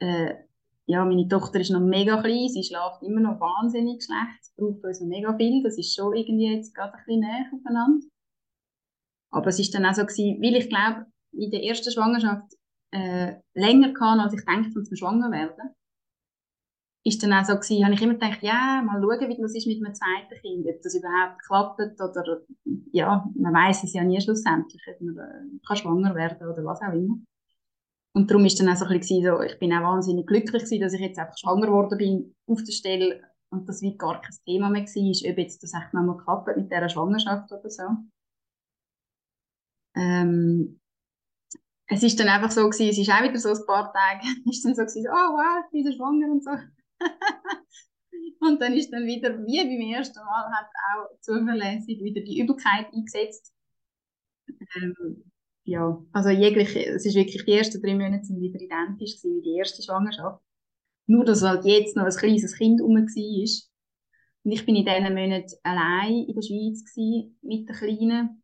Äh, ja, meine Tochter ist noch mega klein, sie schläft immer noch wahnsinnig schlecht, es braucht uns noch mega viel, das ist schon irgendwie jetzt gerade ein bisschen näher aufeinander. Aber es ist dann auch so weil ich glaube, in der ersten Schwangerschaft äh, länger kann, als ich denke, zum Schwanger werden, ist dann auch so habe ich immer gedacht, ja, mal schauen, wie das ist mit einem zweiten Kind, ob das überhaupt klappt oder, ja, man weiß es ja nie schlussendlich, ob man äh, kann schwanger werden oder was auch immer. Und darum ist dann auch so ein bisschen so, ich bin auch wahnsinnig glücklich gewesen, dass ich jetzt einfach schwanger geworden bin auf der Stelle und das wie gar kein Thema mehr war, ob jetzt das echt noch mal klappt mit dieser Schwangerschaft oder so. Ähm, es ist dann einfach so gewesen, es ist auch wieder so ein paar Tage, ist dann so gewesen, oh wow, ich bin wieder schwanger und so. und dann ist dann wieder, wie beim ersten Mal, hat auch zuverlässig wieder die Übelkeit eingesetzt. Ähm, ja, also jegliche, es ist wirklich, die ersten drei Monate sind wieder identisch wie die erste Schwangerschaft. Nur, dass halt jetzt noch ein kleines Kind rum war. Und ich bin in diesen Monaten allein in der Schweiz mit der Kleinen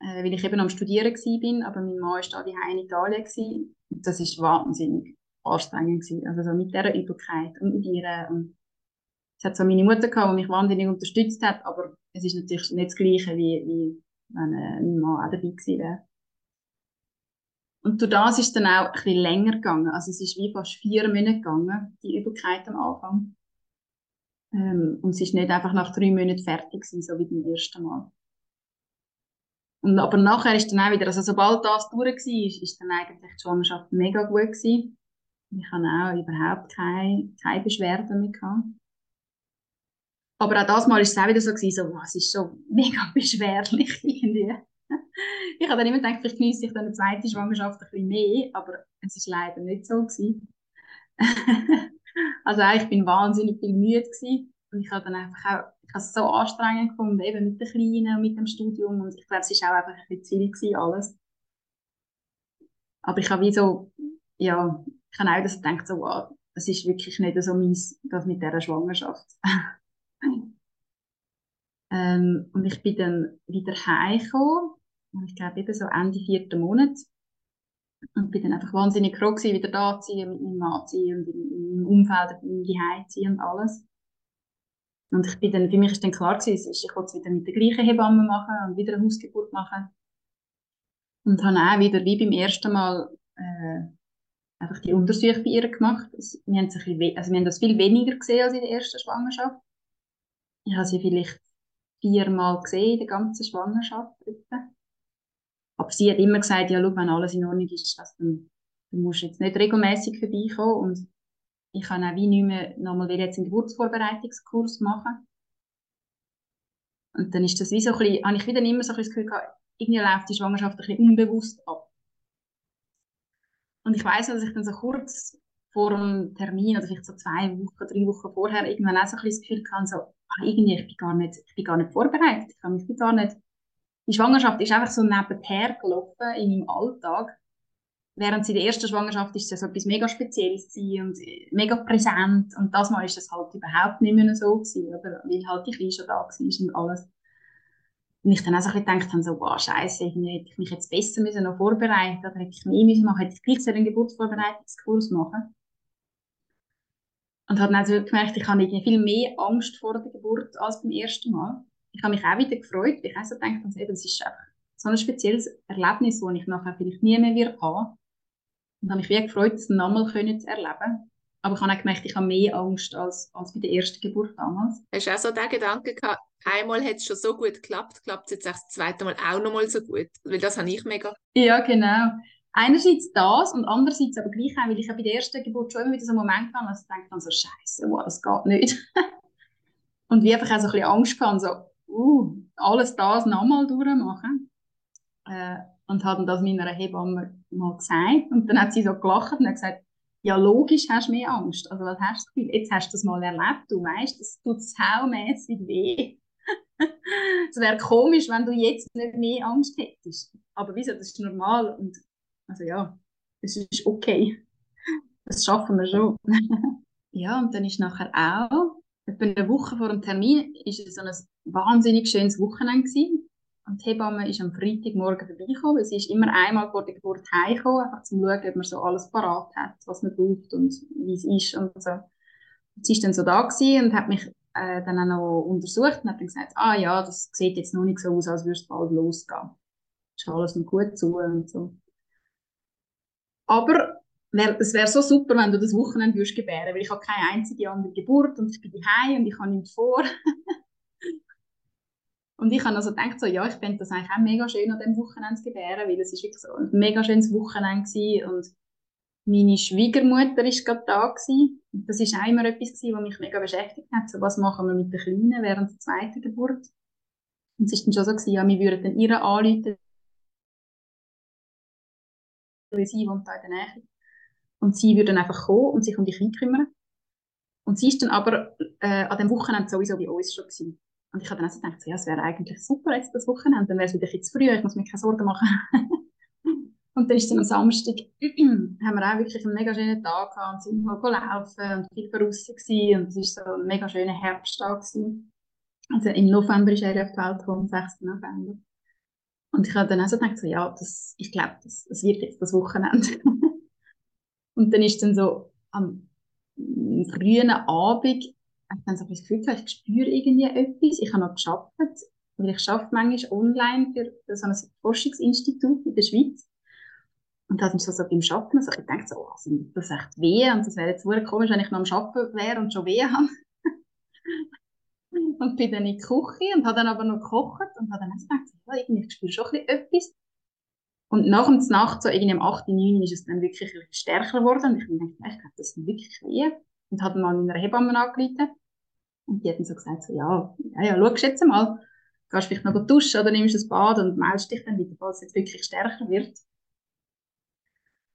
äh, weil ich eben am Studieren war, aber mein Mann war da in Italien. Gewesen. Das war wahnsinnig anstrengend. Gewesen. Also so mit dieser Übelkeit und mit ihr. Und es hat so meine Mutter gehabt, die mich wahnsinnig unterstützt hat, aber es ist natürlich nicht das Gleiche, wie, wie wenn äh, mein Mann auch dabei gewesen wäre. Und durch das ist dann auch ein bisschen länger gegangen. Also es ist wie fast vier Monate gegangen, die Übelkeit am Anfang. Ähm, und es ist nicht einfach nach drei Monaten fertig gewesen, so wie beim ersten Mal. Und, aber nachher ist dann auch wieder, also sobald das durch war, ist, ist dann eigentlich die Schwangerschaft mega gut gewesen. Ich habe auch überhaupt keine, keine Beschwerden mehr gehabt. Aber auch das Mal ist es auch wieder so gewesen, so, was ist so mega beschwerlich irgendwie. Ich habe dann immer gedacht, vielleicht genieße ich dann eine zweite Schwangerschaft ein bisschen mehr, aber es ist leider nicht so gewesen. also ich bin wahnsinnig viel müde gewesen und ich habe dann einfach auch ich habe es so anstrengend gefunden, eben mit den Kleinen und mit dem Studium. Und ich glaube, es war auch einfach ein bisschen Ziel gewesen, alles. Aber ich habe wie so, ja, ich habe auch das gedacht, so, wow, das ist wirklich nicht so meins, das mit dieser Schwangerschaft. ähm, und ich bin dann wieder heimgekommen, ich glaube eben so Ende vierten Monat. Und bin dann einfach wahnsinnig froh gewesen, wieder da zu sein, mit meinem Mann zu sein und meinem Umfeld, in meinem zu sein und alles. Und ich bin dann, für mich ist dann klar gewesen, ich wollte es wieder mit der gleichen Hebamme machen und wieder eine Hausgeburt machen. Und habe auch wieder, wie beim ersten Mal, äh, einfach die Untersuchung bei ihr gemacht. Wir haben, bisschen, also wir haben das viel weniger gesehen als in der ersten Schwangerschaft. Ich habe sie vielleicht viermal gesehen in der ganzen Schwangerschaft. Aber sie hat immer gesagt, ja, schau, wenn alles in Ordnung ist, also, dann, dann musst du jetzt nicht regelmäßig vorbeikommen. Und ich kann auch wie nicht mehr nochmal jetzt einen Geburtsvorbereitungskurs machen. Und dann ist das wie so ein bisschen, habe ich wieder immer so ein bisschen das Gefühl gehabt, irgendwie läuft die Schwangerschaft ein bisschen unbewusst ab. Und ich weiß, dass ich dann so kurz vor dem Termin, oder vielleicht so zwei Wochen, drei Wochen vorher, irgendwann auch so ein bisschen das Gefühl hatte, so, ach, irgendwie, ich bin gar nicht, ich bin gar nicht vorbereitet. Ich habe mich gar nicht, die Schwangerschaft ist einfach so nebenher gelaufen in meinem Alltag während sie der ersten Schwangerschaft ist es so etwas mega Spezielles und mega präsent und das Mal ist das halt überhaupt nicht mehr so gewesen, oder? weil halt die Kleine schon da war und alles. Und ich dann auch so ein gedacht habe, so, wow, scheiße, hätte ich mich jetzt besser müssen noch vorbereiten oder hätte ich mehr müssen machen, hätte ich gleich so einen Geburtsvorbereitungskurs machen. Und habe dann also gemerkt, ich habe viel mehr Angst vor der Geburt als beim ersten Mal. Ich habe mich auch wieder gefreut, weil ich auch so gedacht habe, das ist einfach so ein spezielles Erlebnis, das ich nachher vielleicht nie mehr wird haben und habe mich wie gefreut, das nochmal zu erleben. Aber ich habe auch gemerkt, ich habe mehr Angst als, als bei der ersten Geburt damals. Hast du auch so den Gedanken gehabt, einmal hat es schon so gut geklappt, klappt es jetzt das zweite Mal auch nochmal so gut? Weil das habe ich mega. Ja, genau. Einerseits das und andererseits aber gleich auch, weil ich bei der ersten Geburt schon immer wieder so einen Moment hatte, dass ich denke dann so, Scheiße, wow, das geht nicht. und wie einfach auch so ein bisschen Angst hatte, so, uh, alles das nochmal durchmachen. Äh, und habe das meiner Hebamme mal gesagt. Und dann hat sie so gelacht und hat gesagt, ja, logisch hast du mehr Angst. Also, was hast du Gefühl? Jetzt hast du das mal erlebt, du weißt, das tut saumässig weh. es wäre komisch, wenn du jetzt nicht mehr Angst hättest. aber wieso, das ist normal und also ja, es ist okay. Das schaffen wir schon. ja, und dann ist nachher auch, etwa eine Woche vor dem Termin, ist es so ein wahnsinnig schönes Wochenende gewesen. Und die Hebamme ist am Freitagmorgen vorbeigekommen, sie ist immer einmal vor der Geburt heimgekommen, einfach zum schauen, ob man so alles parat hat, was man braucht und wie es ist und so. Und sie ist dann so da gewesen und hat mich äh, dann auch noch untersucht und hat dann gesagt, ah ja, das sieht jetzt noch nicht so aus, als würde es bald losgehen. Ist alles noch gut zu und so. Aber wär, es wäre so super, wenn du das Wochenende würdest gebären, weil ich habe keine einzige andere Geburt und ich bin daheim und ich habe nichts vor. und ich habe also gedacht, so, ja, ich fände das eigentlich auch mega schön an dem Wochenende zu gebären, weil es wirklich so ein mega schönes Wochenende gewesen und meine Schwiegermutter war gerade da gewesen. Das ist auch immer etwas gewesen, was mich mega beschäftigt hat. So, was machen wir mit den Kleinen während der zweiten Geburt? Und es ist dann schon so gewesen, ja, wir würden dann ihre anrufen, weil sie wohnt da in der Nähe. Und sie würde dann einfach kommen und sich um Kinder kümmern. Und sie ist dann aber äh, an dem Wochenende sowieso bei uns schon gewesen. Und ich habe dann auch so gedacht, ja, es wäre eigentlich super jetzt das Wochenende, dann wäre es wieder ein zu früh, ich muss mir keine Sorgen machen. Und dann ist dann am Samstag, haben wir auch wirklich einen mega schönen Tag gehabt und sind mal laufen und viel draußen gewesen. Und es war so ein mega schöner Herbsttag gewesen. Also im November ist er auf die Welt gekommen, am 6. November. Und ich habe dann auch so gedacht, so, ja, das, ich glaube, das, das wird jetzt das Wochenende. und dann ist dann so am frühen Abend, ich dann so das Gefühl gehabt, ich spüre irgendwie etwas. Ich habe noch geschafft, weil ich arbeite manchmal online für, so ein Forschungsinstitut in der Schweiz. Und hat mich so, so beim also ich gedacht, so, oh, das ist echt weh und das wäre jetzt wirklich komisch, wenn ich noch am Arbeiten wäre und schon weh habe. und bin dann in die Küche und habe dann aber noch gekocht und habe dann auch gedacht, ja, ich spüre schon ein bisschen etwas. Und nach der Nacht, so irgendwie am 8., 9. ist es dann wirklich stärker geworden und ich dachte, ich glaube, das ist wirklich weh. Und habe dann mal meiner Hebamme angerufen und die hat dann so gesagt, so, ja, ja, ja, schau jetzt mal, gehst vielleicht noch duschen oder nimmst ein Bad und meldest dich dann wieder, falls es jetzt wirklich stärker wird.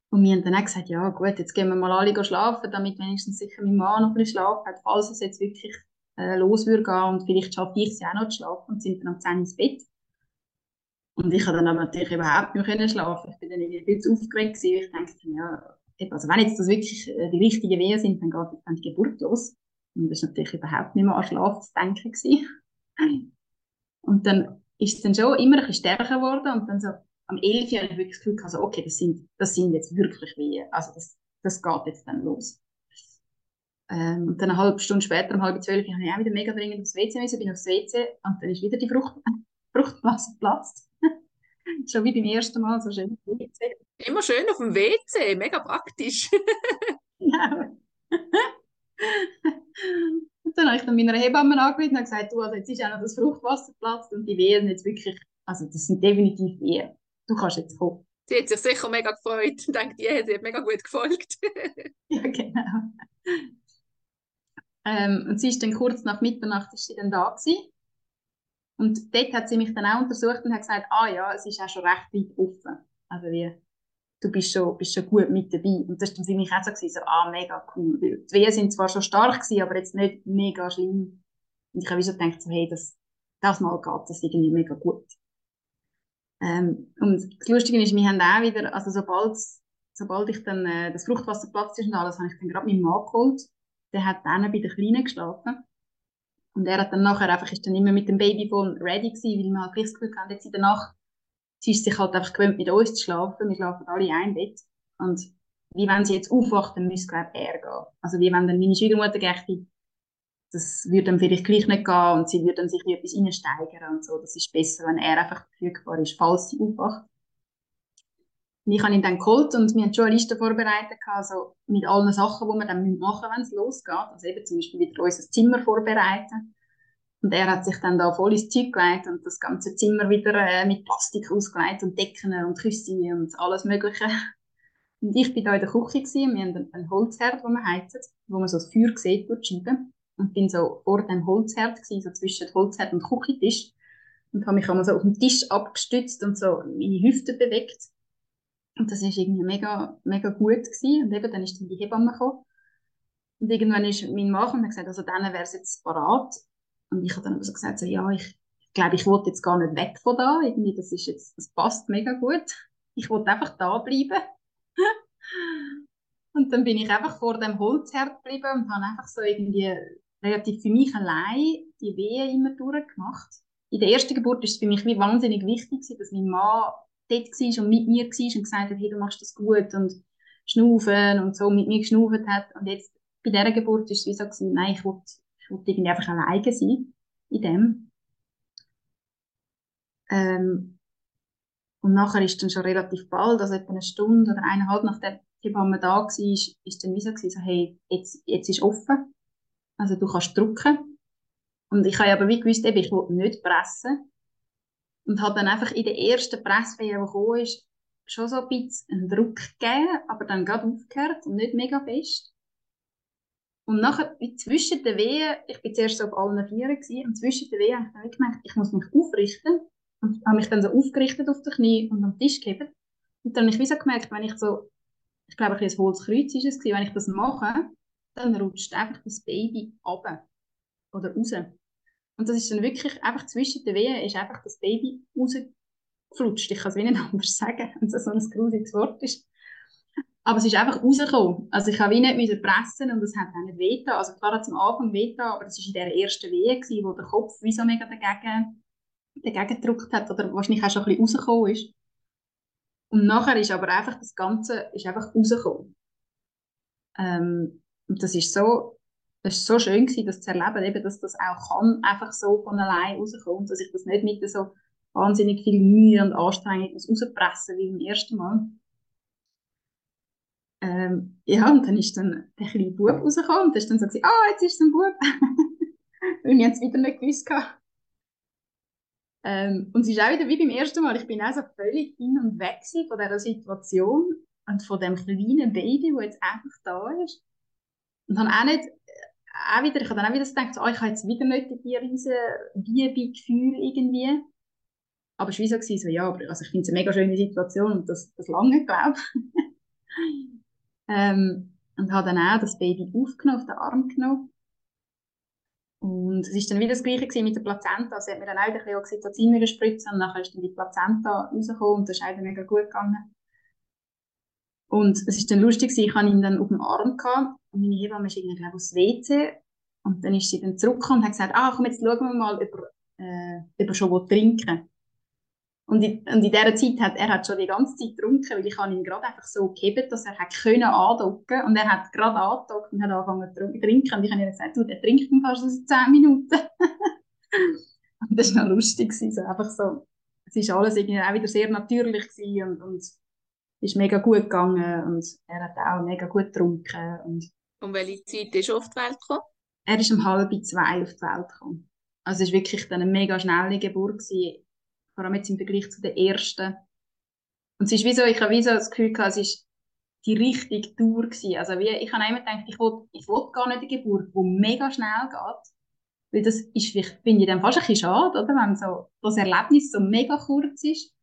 Und wir haben dann auch gesagt, ja gut, jetzt gehen wir mal alle schlafen, damit wenigstens sicher mein Mann noch ein bisschen schlafen hat, falls es jetzt wirklich äh, los würde gehen und vielleicht schaffe ich es ja auch noch zu schlafen und sind dann um 10 ins Bett. Und ich habe dann aber natürlich überhaupt nicht mehr schlafen. Ich bin dann irgendwie viel zu aufgeregt gewesen. Ich dachte, ja, also wenn jetzt das wirklich äh, die richtigen Wehen sind, dann geht dann die Geburt los. Und das war natürlich überhaupt nicht mehr an Schlaf zu denken gewesen. Und dann ist es dann schon immer ein bisschen stärker geworden und dann so am 11. habe ich wirklich das Gefühl also okay, das sind, das sind jetzt wirklich Wehen. Also das, das geht jetzt dann los. Ähm, und dann eine halbe Stunde später, um halb zwölf, habe ich auch wieder mega dringend aufs WC müssen, bin aufs WC und dann ist wieder die Frucht, Fruchtblase geplatzt. Schon wie beim ersten Mal, so schön. Immer schön auf dem WC, mega praktisch. genau. und dann habe ich dann meiner Hebamme angerufen und gesagt, du, also jetzt ist auch noch das Fruchtwasser geplatzt und die Wehen jetzt wirklich, also das sind definitiv Wehen du kannst jetzt kommen. Sie hat sich sicher mega gefreut und denkt, ja, sie hat mega gut gefolgt. ja, genau. Ähm, und sie ist dann kurz nach Mitternacht ist sie dann da gewesen. Und dort hat sie mich dann auch untersucht und hat gesagt, ah ja, es ist auch schon recht weit offen. Also wie, du bist schon, bist schon gut mit dabei. Und das war für mich auch so, so ah, mega cool. die Wehen sind zwar schon stark gewesen, aber jetzt nicht mega schlimm. Und ich habe so gedacht, so, hey, das, das Mal geht das irgendwie mega gut. Ähm, und das Lustige ist, wir haben auch wieder, also sobald, sobald ich dann äh, das Fruchtwasser platzt ist und alles, habe ich dann gerade meinen Mann geholt. Der hat dann bei der Kleinen geschlafen. Und er hat dann nachher einfach, ist dann immer mit dem Babyphone ready gewesen, weil wir halt gleich das Gefühl haben, jetzt in der Nacht, sie ist sich halt einfach gewöhnt, mit uns zu schlafen. Wir schlafen alle in einem Bett. Und wie wenn sie jetzt aufwacht, dann müsste, glaube ich, er gehen. Also wie wenn dann meine Schwiegermutter gächte, das würde dann vielleicht gleich nicht gehen und sie würde dann sich in etwas reinsteigern und so. Das ist besser, wenn er einfach verfügbar ist, falls sie aufwacht. Ich habe ihn dann geholt und wir haben schon eine Liste vorbereitet, also mit allen Sachen, die wir dann machen müssen, wenn es losgeht. Also eben zum Beispiel wieder unser Zimmer vorbereiten. Und er hat sich dann da voll ins Zeug gelegt und das ganze Zimmer wieder äh, mit Plastik ausgelegt und Decken und Küsse und alles Mögliche. Und ich bin da in der Küche gewesen, wir haben einen Holzherd, den wir heizen, wo man so das Feuer sieht durch die Scheibe und bin so vor dem Holzherd gewesen, so zwischen Holzherd und Küchentisch und habe mich einmal so auf den Tisch abgestützt und so meine Hüfte bewegt und das ist irgendwie mega mega gut gewesen. und eben dann ist dann die Hebamme gekommen und irgendwann ist mein Mann und hat gesagt, also dann wäre es jetzt parat und ich habe dann so gesagt, so, ja, ich glaube, ich wollte jetzt gar nicht weg von da. Irgendwie, das ist jetzt, das passt mega gut. Ich wollte einfach da bleiben. und dann bin ich einfach vor dem Holzherd geblieben und habe einfach so irgendwie relativ für mich allein die Wehen immer durchgemacht. In der ersten Geburt ist es für mich wie wahnsinnig wichtig, dass mein Mann dort war und mit mir war und gesagt hat, hey, du machst das gut und schnaufen und so mit mir geschnauft hat. Und jetzt bei dieser Geburt ist es wie so gewesen, nein, ich wollte, ich wollte irgendwie einfach alleine sein in dem. Ähm, und nachher ist dann schon relativ bald, also etwa eine Stunde oder eineinhalb nach der Hebamme da war, ist, ist dann wie so gewesen, so, hey, jetzt, jetzt ist offen. Also du kannst drücken. Und ich habe aber wie gewusst, ich wollte nicht pressen. Und habe dann einfach in der ersten Presswelle, die gekommen ist, schon so ein bisschen einen Druck gegeben, aber dann gerade aufgehört und nicht mega fest. Und nachher, zwischen den Wehen, ich bin zuerst so auf allen Vieren gewesen, und zwischen den Wehen habe ich dann gemerkt, ich muss mich aufrichten. Und habe mich dann so aufgerichtet auf den Knie und am Tisch gehebt. Und dann habe ich wie so gemerkt, wenn ich so, ich glaube, ein hohes Kreuz ist es gewesen, wenn ich das mache, dann rutscht einfach das Baby runter. Oder raus. Und das ist dann wirklich einfach zwischen den Wehen ist einfach das Baby rausgeflutscht. Ich kann es wie nicht anders sagen, wenn es so ein grusiges Wort ist. Aber es ist einfach rausgekommen. Also ich habe wie nicht müssen pressen und es hat auch nicht wehgetan. Also klar hat es am Anfang wehgetan, aber es war in der ersten Wehe, gewesen, wo der Kopf wie so mega dagegen, dagegen gedrückt hat oder wahrscheinlich auch schon ein bisschen rausgekommen ist. Und nachher ist aber einfach das Ganze ist einfach rausgekommen. Ähm, und das ist so, das ist so schön gewesen, das zu erleben, eben, dass das auch kann, einfach so von allein rauskommen, dass ich das nicht mit so wahnsinnig viel Mühe und Anstrengung muss wie beim ersten Mal. Ähm, ja, und dann ist dann der kleine Bub rausgekommen und ist dann so ah, jetzt ist es ein Bub. Weil wir es wieder nicht gewusst. Ähm, und es ist auch wieder wie beim ersten Mal, ich bin auch so völlig hin und weg von dieser Situation und von dem kleinen Baby, das jetzt einfach da ist. Und habe auch nicht, auch wieder, ich habe dann auch wieder gedacht, oh, ich habe jetzt wieder nicht die riesen Liebe-Gefühl irgendwie. Aber es war wie so, gewesen, ja, aber also ich finde es eine mega schöne Situation und das, das lange, glaube ich. ähm, und habe dann auch das Baby aufgenommen, auf den Arm genommen. Und es ist dann wieder das Gleiche mit der Plazenta. Sie hat mir dann auch ein bisschen Oxytocin gespritzt und nachher ist dann die Plazenta rausgekommen und das ist auch mega gut gegangen. Und es ist dann lustig, ich hatte ihn dann auf dem Arm gehabt, und meine Hebamme ist irgendwie, glaube ich, aufs WC. Und dann ist sie dann zurückgekommen und hat gesagt, ah, komm, jetzt schauen wir mal, ob er, äh, ob er schon trinken und in, und in dieser Zeit hat er hat schon die ganze Zeit getrunken, weil ich ihn gerade einfach so gehebt, dass er hat können andocken und er hat gerade angedockt und hat angefangen zu trinken. Und ich habe ihm gesagt, du, der trinkt fast in 10 Minuten. und das war noch lustig, so einfach so. Es war alles irgendwie auch wieder sehr natürlich und, und ist mega gut gegangen und er hat auch mega gut getrunken. Und um welche Zeit ist er auf die Welt gekommen? Er ist um halb zwei auf die Welt gekommen. Also es war wirklich dann eine mega schnelle Geburt. Gewesen vor allem jetzt im Vergleich zu der ersten. Und es ist wie so, ich habe wie so das Gefühl gehabt, es ist die richtige Tour gewesen. Also wie, ich habe immer gedacht, ich will, ich will gar nicht eine Geburt, die mega schnell geht. Weil das ist, finde ich dann fast ein bisschen schade, oder? Wenn so, das Erlebnis so mega kurz ist.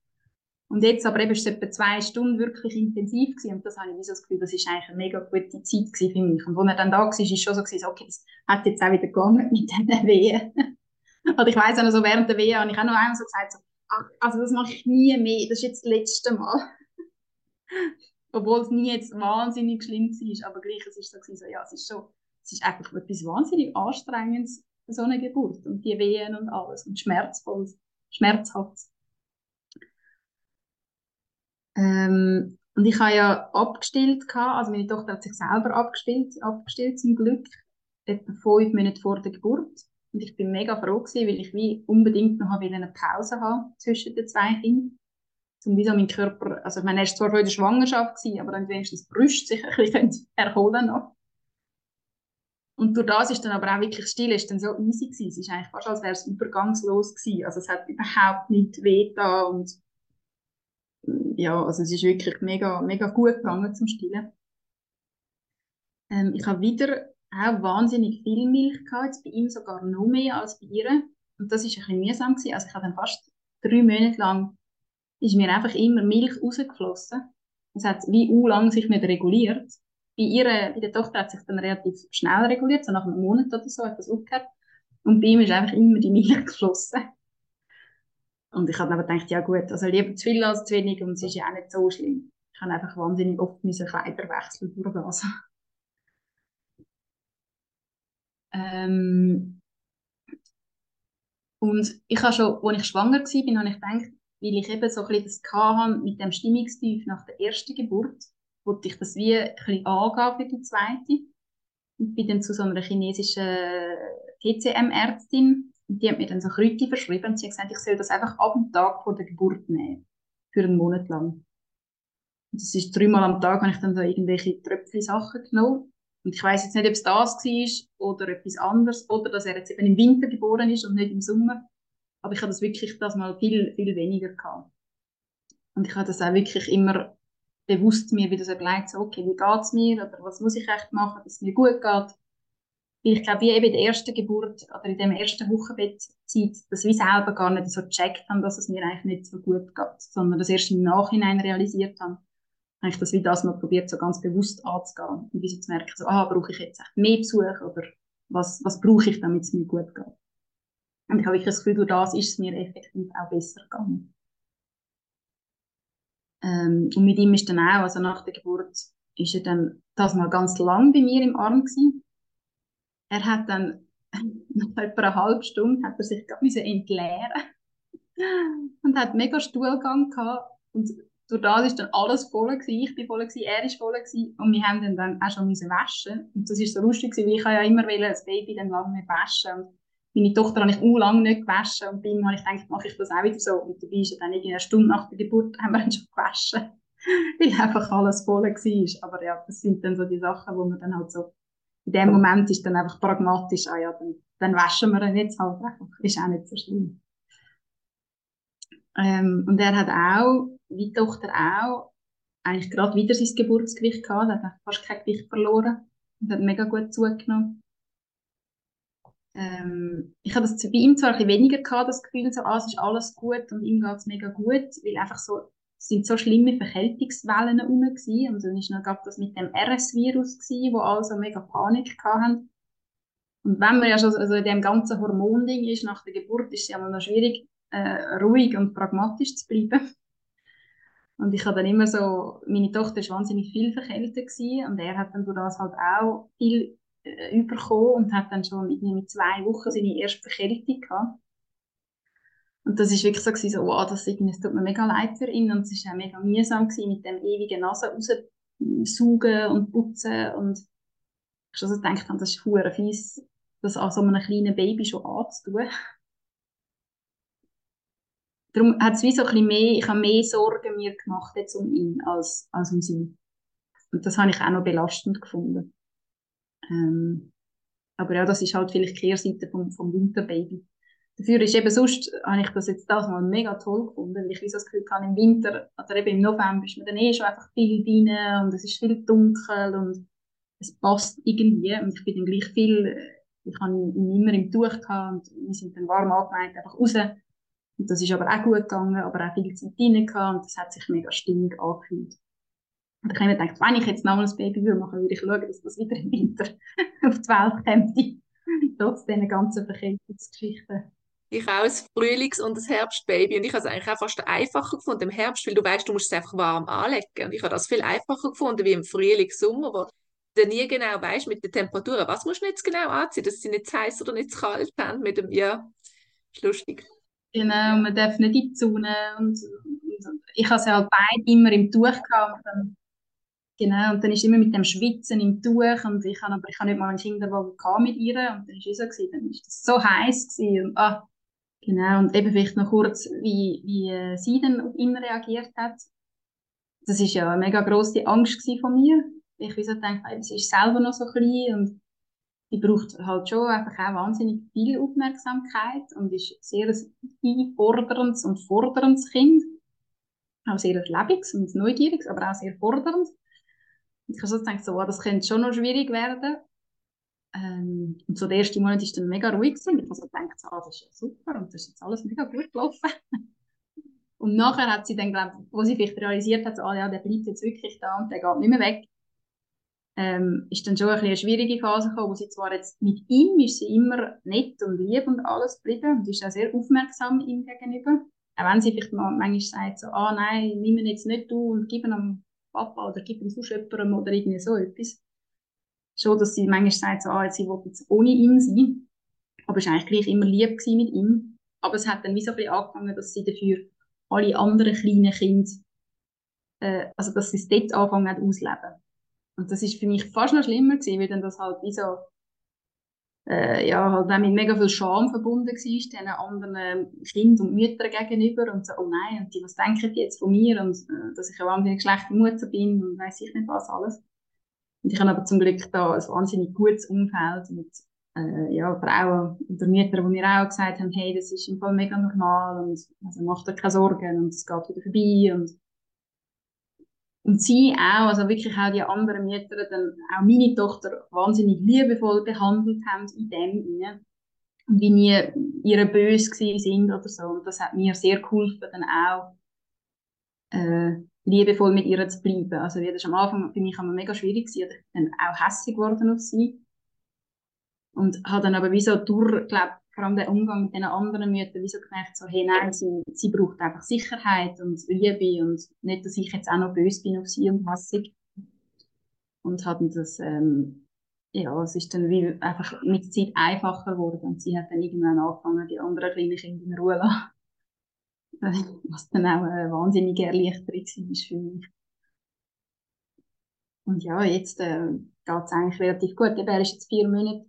Und jetzt aber eben ist es etwa zwei Stunden wirklich intensiv gewesen. Und das habe ich wie so das Gefühl, das ist eigentlich eine mega gute Zeit für mich. Und als er dann da war, ist es schon so gewesen, okay, das hat jetzt auch wieder gegangen mit diesen Wehen. Und ich weiss auch noch so, während der Wehen habe ich auch noch einmal so gesagt, so, also das mache ich nie mehr, das ist jetzt das letzte Mal. Obwohl es nie jetzt wahnsinnig schlimm war, aber gleich, es ist so, so ja, es ist schon, es ist einfach etwas wahnsinnig Anstrengendes, so eine Geburt und die Wehen und alles und schmerzvoll, schmerzhaft. Ähm, und ich habe ja abgestillt, also meine Tochter hat sich selber abgestillt, abgestillt zum Glück, etwa fünf Minuten vor der Geburt. Und ich bin mega froh gewesen, weil ich wie unbedingt noch eine Pause haben zwischen den zwei Kindern. Um wie so mein Körper, also ich meine, er war zwar schon der Schwangerschaft gewesen, aber dann wenigstens die sich ein bisschen erholen noch. Und durch das ist dann aber auch wirklich still, ist dann so easy gewesen. Es ist eigentlich fast, als wäre es übergangslos gewesen. Also es hat überhaupt nicht weh da und ja, also es ist wirklich mega, mega gut gegangen zum Stillen. Ähm, ich habe wieder auch wahnsinnig viel Milch gehabt, jetzt bei ihm sogar noch mehr als bei ihr. Und das ist ein bisschen mühsam gewesen. Also ich habe dann fast drei Monate lang, ist mir einfach immer Milch rausgeflossen. Es hat wie u lang sich nicht reguliert. Bei ihr, bei der Tochter hat sich dann relativ schnell reguliert, so nach einem Monat oder so, etwas aufgehört. Und bei ihm ist einfach immer die Milch geflossen. Und ich habe aber gedacht, ja gut, also lieber zu viel als zu wenig und es ist ja auch nicht so schlimm. Ich habe einfach wahnsinnig oft meine Kleider wechseln durch das. ähm, und ich habe schon, als ich schwanger war, habe ich gedacht, weil ich eben so ein bisschen das hatte mit dem Stimmungstief nach der ersten Geburt, wollte ich das wie ein bisschen angehen für die zweite. Und bin dann zu so einer chinesischen TCM-Ärztin die hat mir dann so Kräuter verschrieben und sie hat gesagt, ich soll das einfach ab dem Tag vor der Geburt nehmen. Für einen Monat lang. Und das ist dreimal am Tag, habe ich dann so irgendwelche Tröpfchen-Sachen genommen. Und ich weiß jetzt nicht, ob es das war oder etwas anderes oder dass er jetzt eben im Winter geboren ist und nicht im Sommer. Aber ich habe das wirklich das mal viel, viel weniger gehabt. Und ich habe das auch wirklich immer bewusst mir wieder so überlegt, so, okay, wie geht es mir oder was muss ich echt machen, dass es mir gut geht. Weil ich glaube, wie eben in der ersten Geburt oder in dem ersten Wochenbettzeit, dass wir selber gar nicht so gecheckt haben, dass es mir eigentlich nicht so gut geht, sondern das erst im Nachhinein realisiert haben, habe ich das wie das mal probiert, so ganz bewusst anzugehen und wie so zu merken, so, ah, brauche ich jetzt echt mehr Besuch oder was, was brauche ich, damit es mir gut geht. Und ich habe wirklich das Gefühl, durch das ist es mir effektiv auch besser gegangen. Ähm, und mit ihm ist dann auch, also nach der Geburt, ist er dann das mal ganz lang bei mir im Arm gewesen. Er hat dann nach etwa einer halben Stunde hat er sich gerade entleeren und hat mega Stuhlgang gehabt und durch das ist dann alles voll gewesen. Ich bin voll gewesen, er ist voll gewesen und wir haben dann, dann auch schon müssen waschen und das ist so lustig gewesen, weil ich ja immer wollte, das Baby dann lange nicht waschen und meine Tochter habe ich auch lange nicht gewaschen und bei ihm habe ich gedacht, mache ich das auch wieder so. Und dabei ist dann irgendwie eine Stunde nach der Geburt haben wir ihn schon gewaschen, weil einfach alles voll war. Aber ja, das sind dann so die Sachen, wo man dann halt so, in dem Moment ist dann einfach pragmatisch, ah ja, dann, dann waschen wir ihn jetzt halt einfach, ist auch nicht so schlimm. Ähm, und er hat auch, wie Tochter auch, eigentlich gerade wieder sein Geburtsgewicht gehabt, er hat fast kein Gewicht verloren und hat mega gut zugenommen ähm, ich habe das bei ihm zwar ein bisschen weniger gehabt, das Gefühl, so, ah, es ist alles gut und ihm geht es mega gut, weil einfach so, sind so schlimme Verkältungswellen herum. Und dann ist noch das mit dem RS-Virus gewesen, wo alle so mega Panik hatten. Und wenn man ja schon also in dem ganzen Hormonding ist, nach der Geburt, ist es ja mal noch schwierig, äh, ruhig und pragmatisch zu bleiben. Und ich habe dann immer so, meine Tochter war wahnsinnig viel verkältet und er hat dann durch das halt auch viel äh, überkommen und hat dann schon mit, mit zwei Wochen seine erste Verkältung gehabt. Und das ist wirklich so, gewesen, so wow, das, irgendwie, das tut mir mega leid für ihn und es war auch mega mühsam gewesen, mit dem ewigen Nase raussaugen und putzen und ich schon so gedacht das ist hure fies, das an so einem kleinen Baby schon anzutun. Darum hat es wie so ein bisschen mehr, ich habe mehr Sorgen mir gemacht jetzt um ihn als, als um sie. Und das habe ich auch noch belastend gefunden. Ähm, aber ja, das ist halt vielleicht die Kehrseite vom, vom Winterbaby. Dafür ist eben sonst, habe ich das jetzt das mal mega toll gefunden, weil ich das Gefühl habe, im Winter, oder eben im November ist man dann eh schon einfach viel drin und es ist viel dunkel und es passt irgendwie und ich bin dann gleich viel, ich habe ihn immer im Tuch gehabt und wir sind dann warm angemeint, einfach raus. Und das ist aber auch gut gegangen, aber auch viel Zeit drin gehabt und das hat sich mega stimmig angefühlt. Und ich habe mir gedacht, wenn ich jetzt nochmal ein Baby würde machen, würde ich schauen, dass das wieder im Winter auf die Welt kommt. Trotz diesen ganzen Verkältungsgeschichten. Ich auch ein Frühlings- und ein Herbstbaby. Und ich habe es eigentlich auch fast einfacher gefunden im Herbst, weil du weißt, du musst es einfach warm anlegen. Und ich habe das viel einfacher gefunden wie im Frühling, Sommer, wo du nie genau weißt mit den Temperaturen, was musst du jetzt genau anziehen, dass sie nicht zu heiß oder nicht zu kalt haben. Mit dem, ja, ist lustig. Genau, man darf nicht in die Sonne. Und, und ich habe sie halt beide immer im Tuch gehabt. Und Genau, und dann ist immer mit dem Schwitzen im Tuch und ich habe aber ich habe nicht mal einen Kinderwagen mit ihr und dann ist es so dann ist das so heiß gewesen und ah, genau und eben vielleicht noch kurz, wie, wie äh, sie dann auf ihn reagiert hat. Das ist ja eine mega grosse Angst von mir. Ich wie so denke, sie ist selber noch so klein und die braucht halt schon einfach auch wahnsinnig viel Aufmerksamkeit und ist sehr ein einforderndes und forderndes Kind. Auch sehr lebendiges und neugieriges, aber auch sehr fordernd ich habe so gedacht, so, oh, das könnte schon noch schwierig werden. Ähm, und so der erste Monat war dann mega ruhig gewesen. Ich habe so gedacht, ah, das ist ja super und das ist jetzt alles mega gut gelaufen. und nachher hat sie dann, glaube wo sie vielleicht realisiert hat, so, ah, ja, der bleibt jetzt wirklich da und der geht nicht mehr weg, ähm, ist dann schon ein eine schwierige Phase gekommen, wo sie zwar jetzt mit ihm ist sie immer nett und lieb und alles geblieben und ist auch sehr aufmerksam ihm gegenüber. Auch wenn sie vielleicht manchmal sagt, so, ah nein, nimm ihn jetzt nicht du und gib ihn am Papa oder gib ihn sonst jemandem oder irgendwie so etwas. Schon, dass sie manchmal sagt, so, ah, sie will jetzt ohne ihn sein. Aber es war eigentlich immer lieb mit ihm. Aber es hat dann wie so ein bisschen angefangen, dass sie dafür alle anderen kleinen Kinder, äh, also dass sie es dort anfangen auszuleben. Und das ist für mich fast noch schlimmer gewesen, weil dann das halt wie so, äh, ja, halt auch mit mega viel Scham verbunden war, diesen anderen Kindern und Müttern gegenüber und so, oh nein, und die, was denken die jetzt von mir und äh, dass ich eine wahnsinnig schlechte Mutter bin und weiß ich nicht was alles. Und ich habe aber zum Glück da ein wahnsinnig gutes Umfeld mit äh, ja, Frauen oder Mütter, die mir auch gesagt haben, hey, das ist im Fall mega normal und also mach dir keine Sorgen und es geht wieder vorbei und und sie auch, also wirklich auch die anderen Mütter, dann auch meine Tochter wahnsinnig liebevoll behandelt haben in dem inne und wie nie ihre böse sind oder so. Und das hat mir sehr geholfen, dann auch äh, liebevoll mit ihr zu bleiben. Also wie das am Anfang für mich immer mega schwierig war, ich bin auch hässlich geworden auf sie. Und habe dann aber wie so durch, glaube vor allem der Umgang mit den anderen Müttern, wie so gemerkt, so, hey, nein, sie, sie braucht einfach Sicherheit und Liebe und nicht, dass ich jetzt auch noch böse bin auf sie und hassig. Und hatten das, ähm, ja, es ist dann wie einfach mit der Zeit einfacher geworden und sie hat dann irgendwann angefangen, die anderen kleinen Kinder in Ruhe zu lassen. Was dann auch eine wahnsinnige Erleichterung war für mich. Und ja, jetzt äh, geht es eigentlich relativ gut. Er ist jetzt vier Monate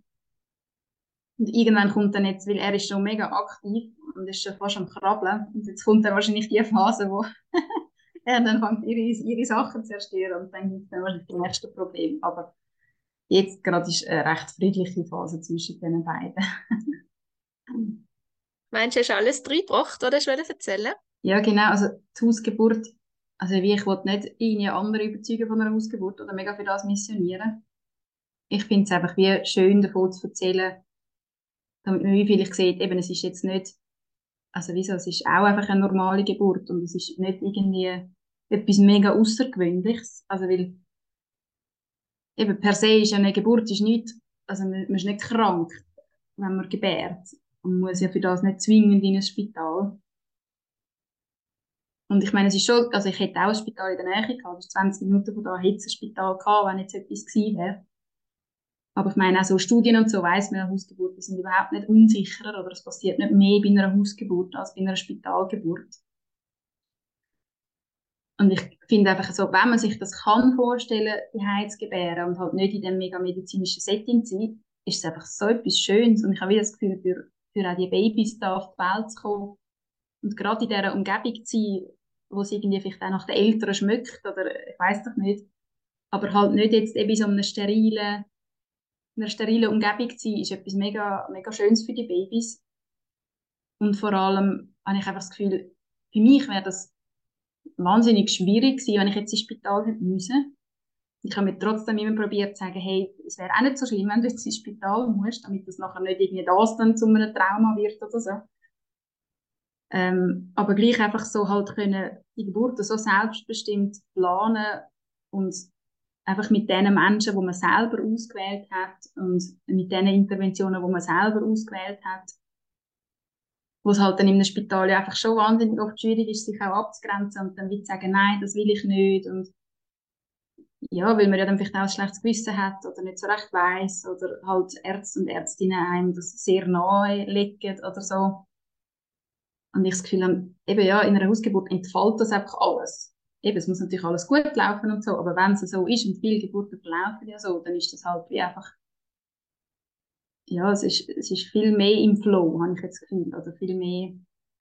und irgendwann kommt dann jetzt, weil er ist schon mega aktiv und ist schon fast am Krabbeln. Und jetzt kommt dann wahrscheinlich die Phase, wo er dann fängt ihre, ihre Sachen zu zerstören und dann gibt es dann wahrscheinlich das nächste Problem. Aber jetzt gerade ist eine recht friedliche Phase zwischen den beiden. Meinst du, hast du alles reingebracht, oder hast du erzählen? Ja, genau. Also die Hausgeburt, also wie ich wollte nicht irgendwie andere überzeugen von einer Hausgeburt oder mega für das missionieren. Ich finde es einfach wie schön davon zu erzählen, damit man wie vielleicht sieht, eben, es ist jetzt nicht, also wieso, es ist auch einfach eine normale Geburt und es ist nicht irgendwie etwas mega Außergewöhnliches, also weil eben per se ist eine Geburt ist nicht, also man, man ist nicht krank, wenn man gebärt und muss ja für das nicht zwingend in ein Spital. Und ich meine, es ist schon, also ich hätte auch ein Spital in der Nähe gehabt, das ist 20 Minuten von da hätte es ein Spital gehabt, wenn jetzt etwas gewesen wäre. Aber ich meine, auch so Studien und so weiss man, Hausgeburten sind überhaupt nicht unsicherer oder es passiert nicht mehr bei einer Hausgeburt als bei einer Spitalgeburt. Und ich finde einfach so, wenn man sich das kann vorstellen, die Heizgebären und halt nicht in dem mega medizinischen Setting zu sein, ist es einfach so etwas Schönes. Und ich habe wieder das Gefühl, für, für auch die Babys da auf die Welt zu kommen und gerade in dieser Umgebung zu sein, wo es irgendwie vielleicht auch nach den Eltern schmeckt oder ich weiß doch nicht, aber halt nicht jetzt eben so einem sterilen in einer sterilen Umgebung zu sein, ist etwas mega, mega Schönes für die Babys. Und vor allem habe ich einfach das Gefühl, für mich wäre das wahnsinnig schwierig gewesen, wenn ich jetzt ins Spital hätte. Ich habe mir trotzdem immer probiert zu sagen, hey, es wäre auch nicht so schlimm, wenn du jetzt ins Spital musst, damit das nachher nicht irgendwie das dann zu einem Trauma wird oder so. Ähm, aber gleich einfach so halt können die Geburt so selbstbestimmt planen und einfach mit den Menschen, wo man selber ausgewählt hat und mit den Interventionen, wo man selber ausgewählt hat, wo es halt dann einem Spital ja einfach schon wahnsinnig oft schwierig ist, sich auch abzugrenzen und dann wieder zu sagen, nein, das will ich nicht und ja, weil man ja dann vielleicht auch ein schlechtes Gewissen hat oder nicht so recht weiß oder halt Ärzte und Ärztinnen einem das sehr nahe legen oder so. Und ich das Gefühl habe, eben ja, in einer Hausgeburt entfällt das einfach alles eben, es muss natürlich alles gut laufen und so, aber wenn es so ist und viele Geburten verlaufen ja so, dann ist das halt wie einfach, ja, es ist, es ist viel mehr im Flow, habe ich jetzt das Gefühl, oder viel mehr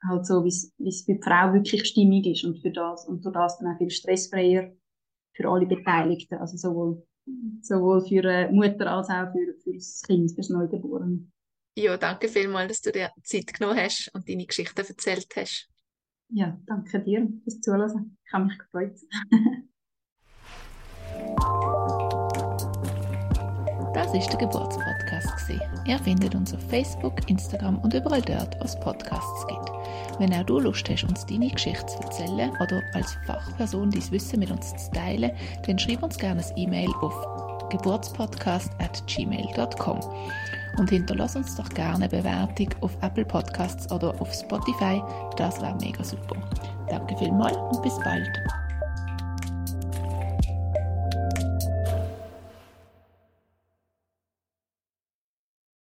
halt so, wie es bei der Frau wirklich stimmig ist und für das, und durch das dann auch viel stressfreier für alle Beteiligten, also sowohl, sowohl für die Mutter als auch für, für das Kind, für das Neugeborene. Ja, danke vielmals, dass du dir Zeit genommen hast und deine Geschichte erzählt hast. Ja, danke dir fürs Zuhören. Ich habe mich gefreut. Das ist der Geburtspodcast. Ihr findet uns auf Facebook, Instagram und überall dort, wo es Podcasts gibt. Wenn auch du Lust hast, uns deine Geschichte zu erzählen oder als Fachperson dein Wissen mit uns zu teilen, dann schreib uns gerne ein E-Mail auf geburtspodcast.gmail.com. und hinterlass uns doch gerne eine Bewertung auf Apple Podcasts oder auf Spotify. Das wäre mega super. Danke vielmals und bis bald.